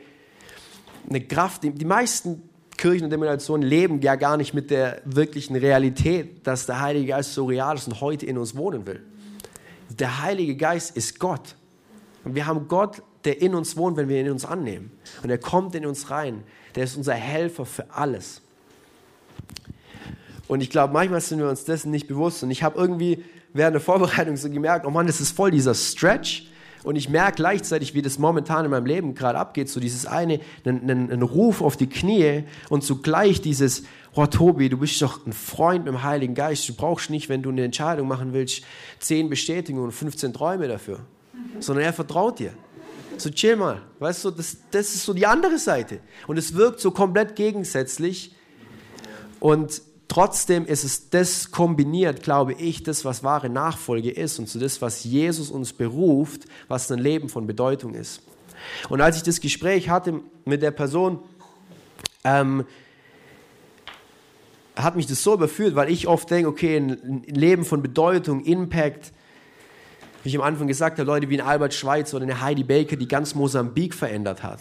eine Kraft, die, die meisten Kirchen und Denominationen leben ja gar nicht mit der wirklichen Realität, dass der Heilige Geist so real ist und heute in uns wohnen will. Der Heilige Geist ist Gott. Und wir haben Gott, der in uns wohnt, wenn wir ihn in uns annehmen. Und er kommt in uns rein. Der ist unser Helfer für alles. Und ich glaube, manchmal sind wir uns dessen nicht bewusst. Und ich habe irgendwie während der Vorbereitung so gemerkt, oh Mann, das ist voll dieser Stretch. Und ich merke gleichzeitig, wie das momentan in meinem Leben gerade abgeht. So dieses eine, ein, ein, ein Ruf auf die Knie und zugleich dieses, oh Tobi, du bist doch ein Freund mit dem Heiligen Geist. Du brauchst nicht, wenn du eine Entscheidung machen willst, zehn Bestätigungen und 15 Träume dafür. Sondern er vertraut dir. So chill mal. Weißt du, das, das ist so die andere Seite. Und es wirkt so komplett gegensätzlich. Und trotzdem ist es das kombiniert, glaube ich, das, was wahre Nachfolge ist und zu so das, was Jesus uns beruft, was ein Leben von Bedeutung ist. Und als ich das Gespräch hatte mit der Person, ähm, hat mich das so überführt, weil ich oft denke, okay, ein Leben von Bedeutung, Impact, wie ich am Anfang gesagt habe, Leute wie ein Albert Schweitzer oder eine Heidi Baker, die ganz Mosambik verändert hat.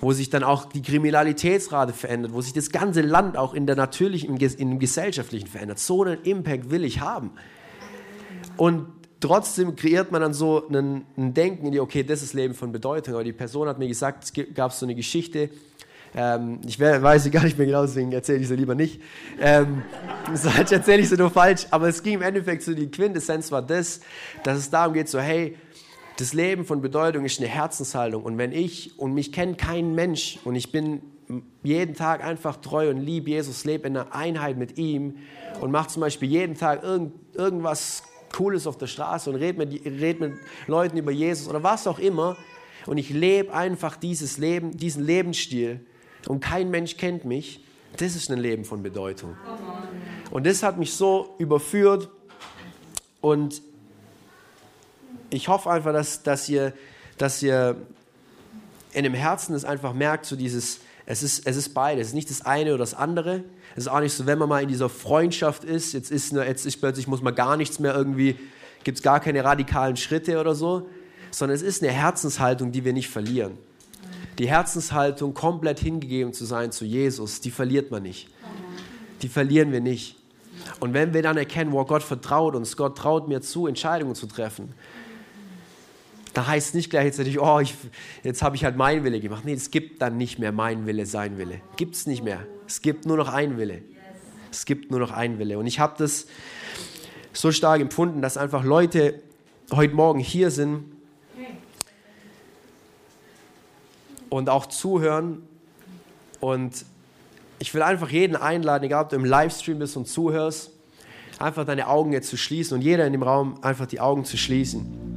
Wo sich dann auch die Kriminalitätsrate verändert, wo sich das ganze Land auch in der natürlichen, in dem gesellschaftlichen verändert. So einen Impact will ich haben. Und trotzdem kreiert man dann so ein, Denken okay, das ist Leben von Bedeutung. Aber die Person hat mir gesagt, es gab so eine Geschichte, ähm, ich weiß sie gar nicht mehr genau, deswegen erzähle ich sie lieber nicht. Ähm, sonst erzähle ich sie nur falsch. Aber es ging im Endeffekt so, die Quintessenz war das, dass es darum geht, so hey, das Leben von Bedeutung ist eine Herzenshaltung. Und wenn ich, und mich kennt kein Mensch, und ich bin jeden Tag einfach treu und liebe Jesus, lebe in einer Einheit mit ihm und mache zum Beispiel jeden Tag irgend, irgendwas Cooles auf der Straße und rede mit, red mit Leuten über Jesus oder was auch immer. Und ich lebe einfach dieses Leben, diesen Lebensstil und kein Mensch kennt mich, das ist ein Leben von Bedeutung. Und das hat mich so überführt. Und ich hoffe einfach, dass, dass, ihr, dass ihr in dem Herzen das einfach merkt, so dieses, es ist, es ist beides, es ist nicht das eine oder das andere. Es ist auch nicht so, wenn man mal in dieser Freundschaft ist, jetzt ist, jetzt ist plötzlich, muss man gar nichts mehr irgendwie, gibt es gar keine radikalen Schritte oder so, sondern es ist eine Herzenshaltung, die wir nicht verlieren die Herzenshaltung, komplett hingegeben zu sein zu Jesus, die verliert man nicht. Die verlieren wir nicht. Und wenn wir dann erkennen, wow, Gott vertraut uns, Gott traut mir zu, Entscheidungen zu treffen, da heißt es nicht gleichzeitig, oh, ich, jetzt habe ich halt mein Wille gemacht. Nee, es gibt dann nicht mehr mein Wille, sein Wille. Gibt es nicht mehr. Es gibt nur noch ein Wille. Es gibt nur noch ein Wille. Und ich habe das so stark empfunden, dass einfach Leute heute Morgen hier sind, und auch zuhören. Und ich will einfach jeden einladen, egal ob du im Livestream bist und zuhörst, einfach deine Augen jetzt zu schließen und jeder in dem Raum einfach die Augen zu schließen.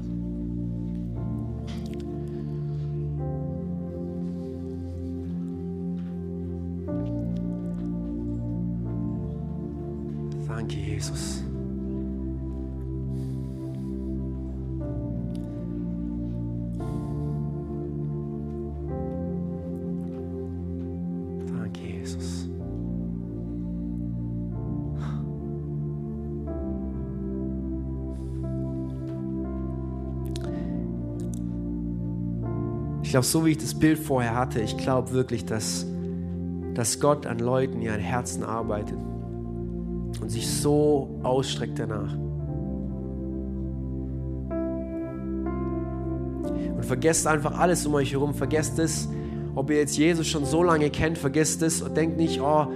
Glaube, so wie ich das Bild vorher hatte, ich glaube wirklich, dass, dass Gott an Leuten ihren Herzen arbeitet und sich so ausstreckt danach. Und vergesst einfach alles um euch herum. Vergesst es, ob ihr jetzt Jesus schon so lange kennt, vergesst es und denkt nicht, oh,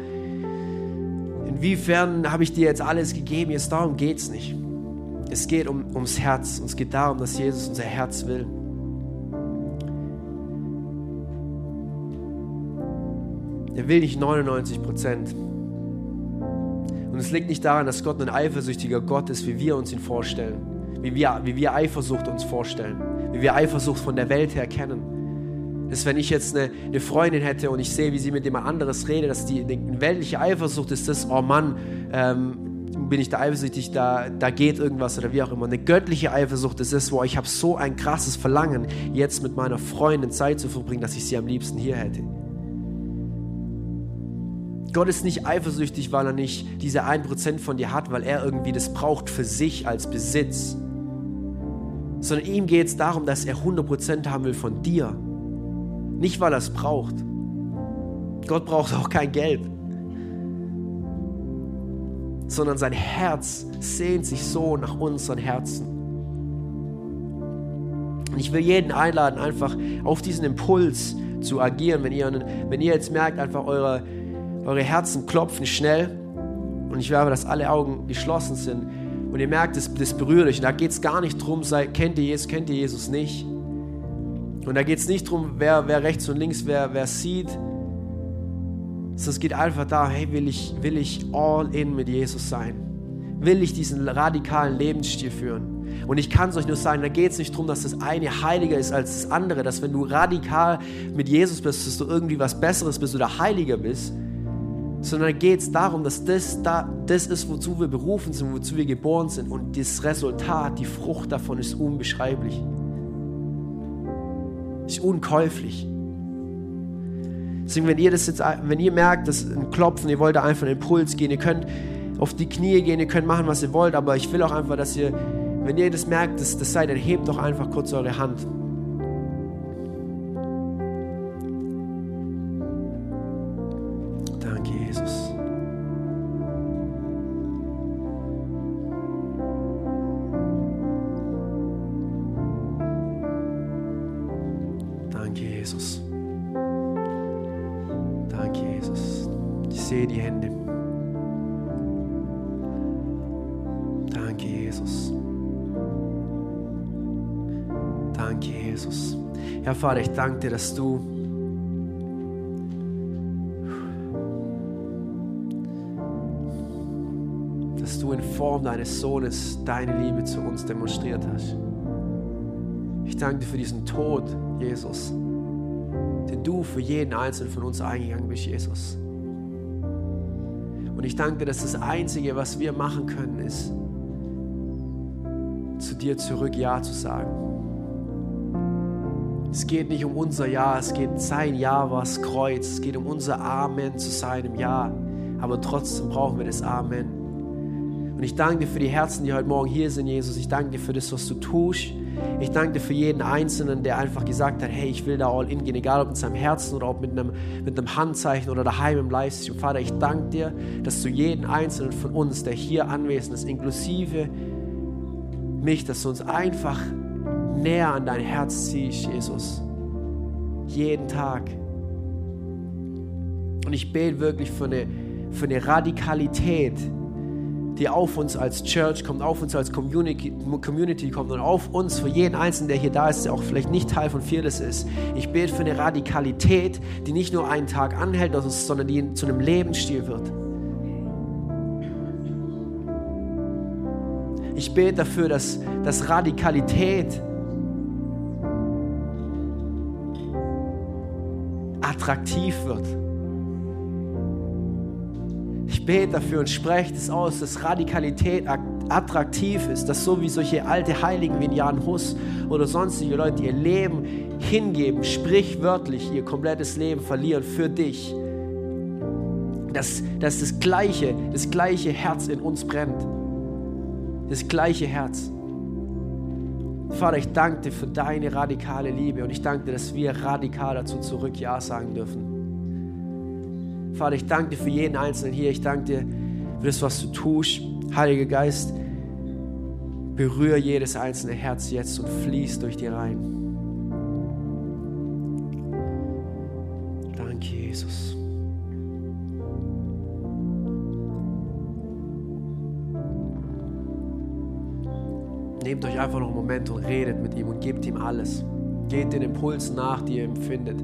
inwiefern habe ich dir jetzt alles gegeben? Jetzt darum geht es nicht. Es geht um, ums Herz und es geht darum, dass Jesus unser Herz will. Er will nicht 99 Prozent. Und es liegt nicht daran, dass Gott ein eifersüchtiger Gott ist, wie wir uns ihn vorstellen, wie wir, wie wir Eifersucht uns vorstellen, wie wir Eifersucht von der Welt her kennen. Dass wenn ich jetzt eine, eine Freundin hätte und ich sehe, wie sie mit jemand anderes redet, dass die eine weltliche Eifersucht ist, das, oh Mann, ähm, bin ich da eifersüchtig, da, da geht irgendwas oder wie auch immer. Eine göttliche Eifersucht ist es, wo ich habe so ein krasses Verlangen, jetzt mit meiner Freundin Zeit zu verbringen, dass ich sie am liebsten hier hätte. Gott ist nicht eifersüchtig, weil er nicht diese 1% von dir hat, weil er irgendwie das braucht für sich als Besitz. Sondern ihm geht es darum, dass er 100% haben will von dir. Nicht, weil er es braucht. Gott braucht auch kein Geld. Sondern sein Herz sehnt sich so nach unseren Herzen. Und ich will jeden einladen, einfach auf diesen Impuls zu agieren, wenn ihr, wenn ihr jetzt merkt, einfach eure, eure Herzen klopfen schnell und ich werbe, dass alle Augen geschlossen sind und ihr merkt, das, das berührt euch. Und da geht es gar nicht darum, kennt ihr Jesus, kennt ihr Jesus nicht. Und da geht es nicht darum, wer, wer rechts und links, wer, wer sieht. Es geht einfach da, hey, will ich, will ich all in mit Jesus sein? Will ich diesen radikalen Lebensstil führen? Und ich kann es euch nur sagen, da geht es nicht darum, dass das eine heiliger ist als das andere, dass wenn du radikal mit Jesus bist, dass du irgendwie was Besseres bist oder heiliger bist, sondern geht es darum, dass das, da, das ist, wozu wir berufen sind, wozu wir geboren sind. Und das Resultat, die Frucht davon ist unbeschreiblich. Ist unkäuflich. Deswegen, wenn ihr das jetzt, wenn ihr merkt, dass ein Klopfen, ihr wollt da einfach einen Impuls gehen, ihr könnt auf die Knie gehen, ihr könnt machen, was ihr wollt, aber ich will auch einfach, dass ihr, wenn ihr das merkt, dass das seid, dann hebt doch einfach kurz eure Hand. Vater, ich danke dir, dass du dass du in Form deines Sohnes deine Liebe zu uns demonstriert hast. Ich danke dir für diesen Tod, Jesus, den du für jeden Einzelnen von uns eingegangen bist, Jesus. Und ich danke dir, dass das Einzige, was wir machen können, ist, zu dir zurück Ja zu sagen. Es geht nicht um unser Ja, es geht sein Ja war das Kreuz. Es geht um unser Amen zu seinem Ja. Aber trotzdem brauchen wir das Amen. Und ich danke dir für die Herzen, die heute Morgen hier sind, Jesus. Ich danke dir für das, was du tust. Ich danke dir für jeden Einzelnen, der einfach gesagt hat, hey, ich will da all in gehen, egal ob mit seinem Herzen oder ob mit einem, mit einem Handzeichen oder daheim im Livestream. Vater, ich danke dir, dass du jeden Einzelnen von uns, der hier anwesend ist, inklusive mich, dass du uns einfach näher an dein Herz ziehst, Jesus. Jeden Tag. Und ich bete wirklich für eine, für eine Radikalität, die auf uns als Church kommt, auf uns als Community, Community kommt und auf uns, für jeden Einzelnen, der hier da ist, der auch vielleicht nicht Teil von Fearless ist. Ich bete für eine Radikalität, die nicht nur einen Tag anhält, sondern die zu einem Lebensstil wird. Ich bete dafür, dass, dass Radikalität attraktiv wird. Ich bete dafür und spreche das aus, dass Radikalität attraktiv ist, dass so wie solche alte Heiligen wie Jan Hus oder sonstige Leute ihr Leben hingeben, sprichwörtlich ihr komplettes Leben verlieren für dich. Dass, dass das, gleiche, das gleiche Herz in uns brennt. Das gleiche Herz. Vater, ich danke dir für deine radikale Liebe und ich danke dir, dass wir radikal dazu zurück Ja sagen dürfen. Vater, ich danke dir für jeden Einzelnen hier. Ich danke dir für das, was du tust. Heiliger Geist, berühre jedes einzelne Herz jetzt und fließ durch die Reihen. Nehmt euch einfach noch einen Moment und redet mit ihm und gebt ihm alles. Geht den Impulsen nach, die ihr empfindet.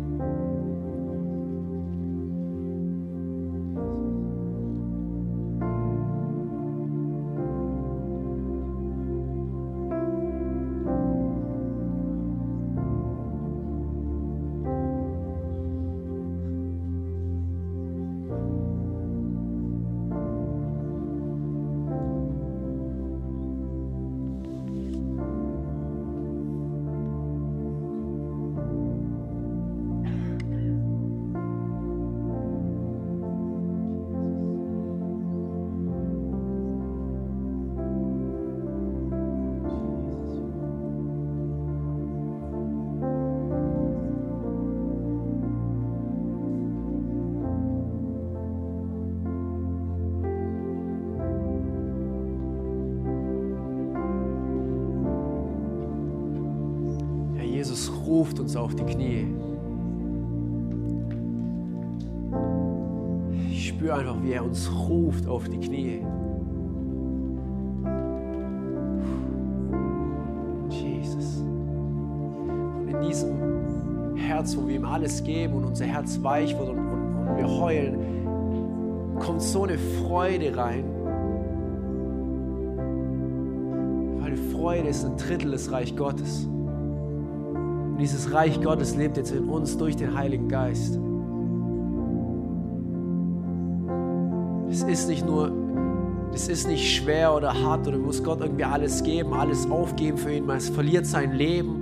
Ruft auf die Knie. Jesus. Und in diesem Herz, wo wir ihm alles geben und unser Herz weich wird und, und, und wir heulen, kommt so eine Freude rein. Weil Freude ist ein Drittel des Reich Gottes. Und dieses Reich Gottes lebt jetzt in uns durch den Heiligen Geist. Es ist nicht nur, es ist nicht schwer oder hart oder muss Gott irgendwie alles geben, alles aufgeben für ihn, weil es verliert sein Leben.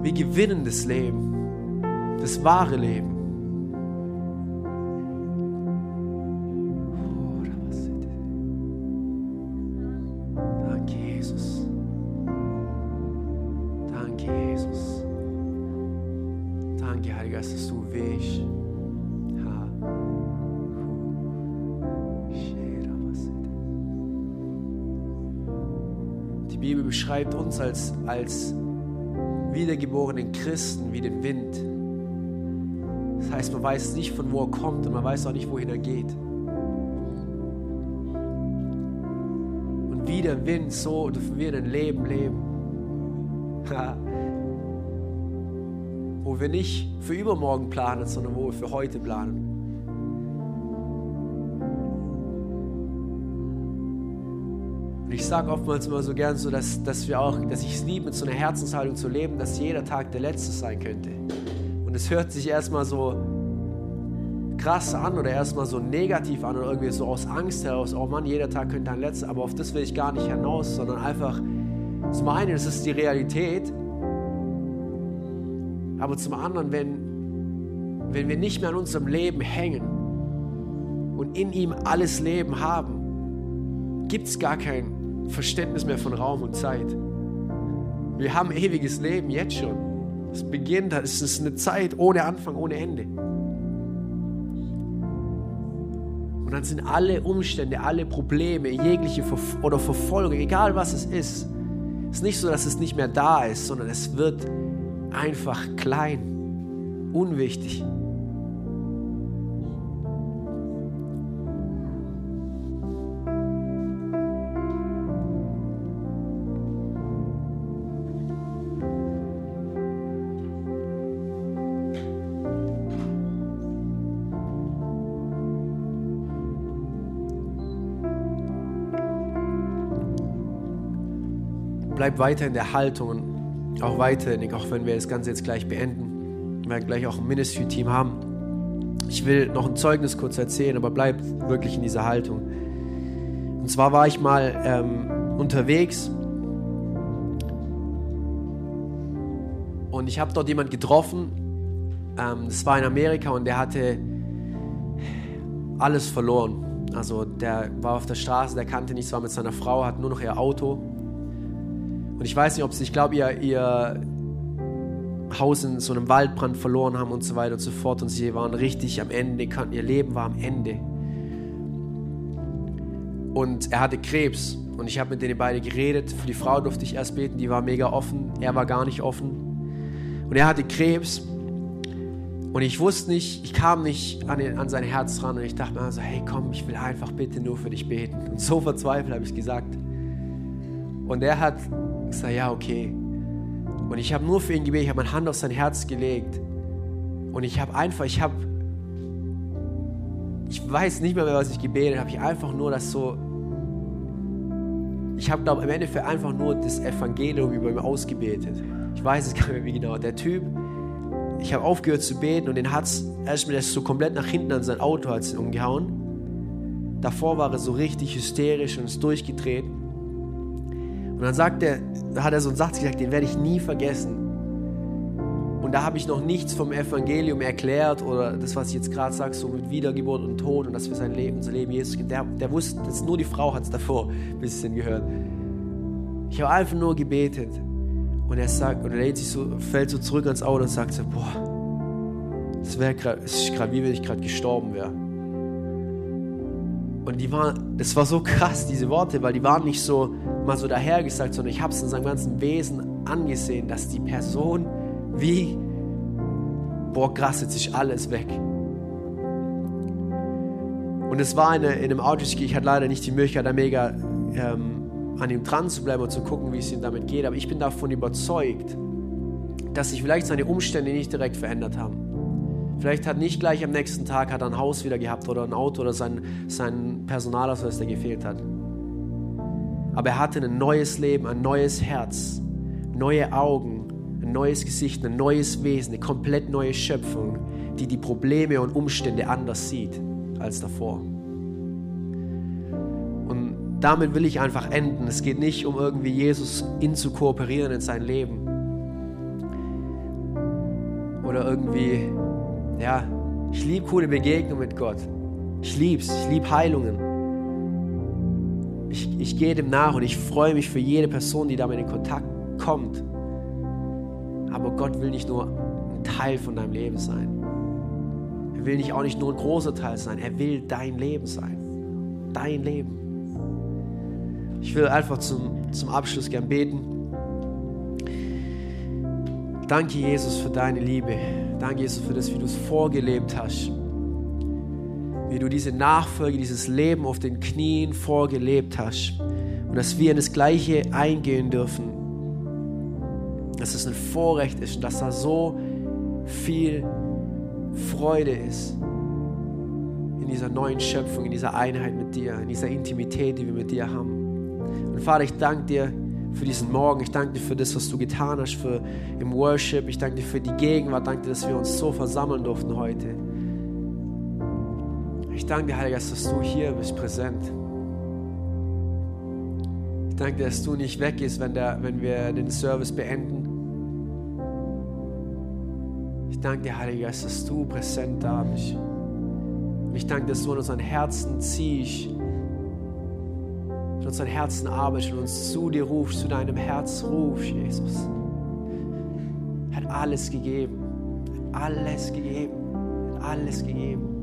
Wir gewinnen das Leben, das wahre Leben. Uns als, als wiedergeborenen Christen wie den Wind. Das heißt, man weiß nicht, von wo er kommt und man weiß auch nicht, wohin er geht. Und wie der Wind, so dürfen wir ein Leben leben. Wo wir nicht für übermorgen planen, sondern wo wir für heute planen. Sage oftmals immer so gern so, dass, dass wir auch, dass ich es liebe, mit so einer Herzenshaltung zu leben, dass jeder Tag der letzte sein könnte. Und es hört sich erstmal so krass an oder erstmal so negativ an oder irgendwie so aus Angst heraus, oh Mann, jeder Tag könnte ein letzter, aber auf das will ich gar nicht hinaus, sondern einfach, zum einen, das ist die Realität, aber zum anderen, wenn, wenn wir nicht mehr an unserem Leben hängen und in ihm alles Leben haben, gibt es gar kein Verständnis mehr von Raum und Zeit. Wir haben ewiges Leben jetzt schon. Es beginnt, es ist eine Zeit ohne Anfang, ohne Ende. Und dann sind alle Umstände, alle Probleme, jegliche Ver oder Verfolgung, egal was es ist, es ist nicht so, dass es nicht mehr da ist, sondern es wird einfach klein, unwichtig. Bleib weiter in der Haltung und auch weiterhin, auch wenn wir das Ganze jetzt gleich beenden. Wir werden gleich auch ein Ministry-Team haben. Ich will noch ein Zeugnis kurz erzählen, aber bleib wirklich in dieser Haltung. Und zwar war ich mal ähm, unterwegs und ich habe dort jemanden getroffen. Ähm, das war in Amerika und der hatte alles verloren. Also der war auf der Straße, der kannte nichts, war mit seiner Frau, hat nur noch ihr Auto. Und ich weiß nicht, ob sie, ich glaube, ihr, ihr Haus in so einem Waldbrand verloren haben und so weiter und so fort. Und sie waren richtig am Ende, kannten, ihr Leben war am Ende. Und er hatte Krebs. Und ich habe mit denen beide geredet. Für die Frau durfte ich erst beten, die war mega offen. Er war gar nicht offen. Und er hatte Krebs. Und ich wusste nicht, ich kam nicht an, an sein Herz ran. Und ich dachte mir also, hey komm, ich will einfach bitte nur für dich beten. Und so verzweifelt habe ich es gesagt. Und er hat gesagt, ja, okay. Und ich habe nur für ihn gebetet, ich habe meine Hand auf sein Herz gelegt. Und ich habe einfach, ich habe, ich weiß nicht mehr, was ich gebetet habe. Ich einfach nur das so, ich habe, glaube im Endeffekt einfach nur das Evangelium über ihn ausgebetet. Ich weiß es gar nicht mehr, wie genau. Der Typ, ich habe aufgehört zu beten und den hat's, er ist mir das so komplett nach hinten an sein Auto hat's umgehauen. Davor war er so richtig hysterisch und ist durchgedreht. Und dann sagt er, hat er so einen Satz gesagt, den werde ich nie vergessen. Und da habe ich noch nichts vom Evangelium erklärt oder das, was ich jetzt gerade sage, so mit Wiedergeburt und Tod und dass wir sein Leben, unser Leben Jesus gibt. Der, der wusste, das nur die Frau hat es davor ein bisschen gehört. Ich habe einfach nur gebetet. Und er sagt, und er lehnt sich so, fällt so zurück ans Auto und sagt so, boah, das wäre gerade, es ist gerade wie wenn ich gerade gestorben wäre. Und die waren, das war so krass, diese Worte, weil die waren nicht so mal so dahergesagt, sondern ich habe es in seinem ganzen Wesen angesehen, dass die Person wie, boah krass, jetzt ist alles weg. Und es war eine, in einem Autoski, ich hatte leider nicht die Möglichkeit, da mega ähm, an ihm dran zu bleiben und zu gucken, wie es ihm damit geht. Aber ich bin davon überzeugt, dass sich vielleicht seine Umstände nicht direkt verändert haben. Vielleicht hat nicht gleich am nächsten Tag hat er ein Haus wieder gehabt oder ein Auto oder sein, sein Personalausweis, der gefehlt hat. Aber er hatte ein neues Leben, ein neues Herz, neue Augen, ein neues Gesicht, ein neues Wesen, eine komplett neue Schöpfung, die die Probleme und Umstände anders sieht als davor. Und damit will ich einfach enden. Es geht nicht um irgendwie Jesus in zu kooperieren in sein Leben. Oder irgendwie, ja, ich liebe coole Begegnungen mit Gott. Ich lieb's, ich liebe Heilungen ich, ich gehe dem nach und ich freue mich für jede Person, die damit in Kontakt kommt. Aber Gott will nicht nur ein Teil von deinem Leben sein. Er will nicht auch nicht nur ein großer Teil sein. Er will dein Leben sein. Dein Leben. Ich will einfach zum, zum Abschluss gern beten. Danke, Jesus, für deine Liebe. Danke, Jesus, für das, wie du es vorgelebt hast wie du diese Nachfolge, dieses Leben auf den Knien vorgelebt hast und dass wir in das Gleiche eingehen dürfen, dass es ein Vorrecht ist und dass da so viel Freude ist in dieser neuen Schöpfung, in dieser Einheit mit dir, in dieser Intimität, die wir mit dir haben. Und Vater, ich danke dir für diesen Morgen. Ich danke dir für das, was du getan hast für, im Worship. Ich danke dir für die Gegenwart. Danke dir, dass wir uns so versammeln durften heute. Ich danke dir, Heiliger Geist, dass du hier bist, präsent. Ich danke dir, dass du nicht weggehst, wenn, der, wenn wir den Service beenden. Ich danke dir, Heiliger Geist, dass du präsent da bist. Ich danke, dass du in unseren Herzen ziehst, in unseren Herzen arbeitest und uns zu dir rufst, zu deinem Herz rufst, Jesus. Er hat alles gegeben, alles gegeben, alles gegeben.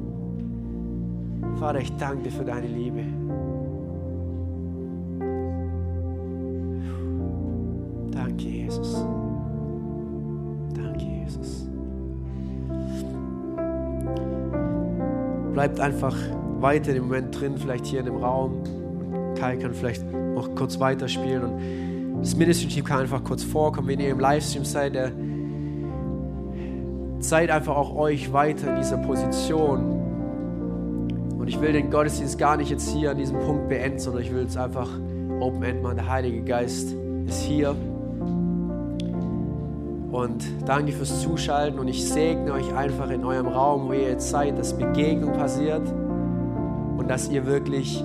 Vater, ich danke dir für deine Liebe. Danke, Jesus. Danke, Jesus. Bleibt einfach weiter im Moment drin, vielleicht hier in dem Raum. Kai kann vielleicht noch kurz weiterspielen und das Ministry-Team kann einfach kurz vorkommen, wenn ihr im Livestream seid. Der seid einfach auch euch weiter in dieser Position und ich will den Gottesdienst gar nicht jetzt hier an diesem Punkt beenden, sondern ich will es einfach Open End machen. Der Heilige Geist ist hier. Und danke fürs Zuschalten und ich segne euch einfach in eurem Raum, wo ihr jetzt seid, dass Begegnung passiert und dass ihr wirklich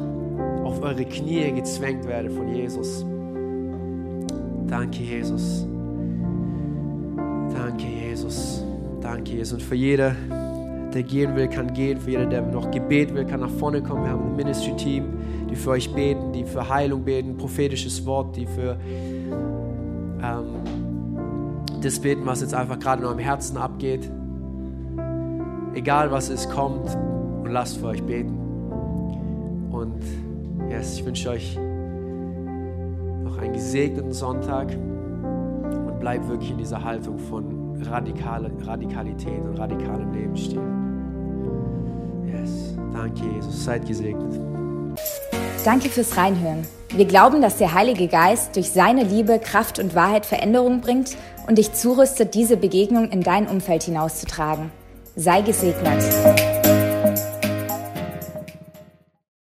auf eure Knie gezwängt werdet von Jesus. Danke, Jesus. Danke, Jesus. Danke, Jesus. Und für jede der gehen will, kann gehen. Für jeder, der noch Gebet will, kann nach vorne kommen. Wir haben ein Ministry-Team, die für euch beten, die für Heilung beten, prophetisches Wort, die für ähm, das beten, was jetzt einfach gerade in eurem Herzen abgeht. Egal was es kommt, und lasst für euch beten. Und yes, ich wünsche euch noch einen gesegneten Sonntag und bleibt wirklich in dieser Haltung von radikale, Radikalität und radikalem Lebensstil. Yes. Danke, Jesus. Seid gesegnet. Danke fürs Reinhören. Wir glauben, dass der Heilige Geist durch seine Liebe, Kraft und Wahrheit Veränderung bringt und dich zurüstet, diese Begegnung in dein Umfeld hinauszutragen. Sei gesegnet.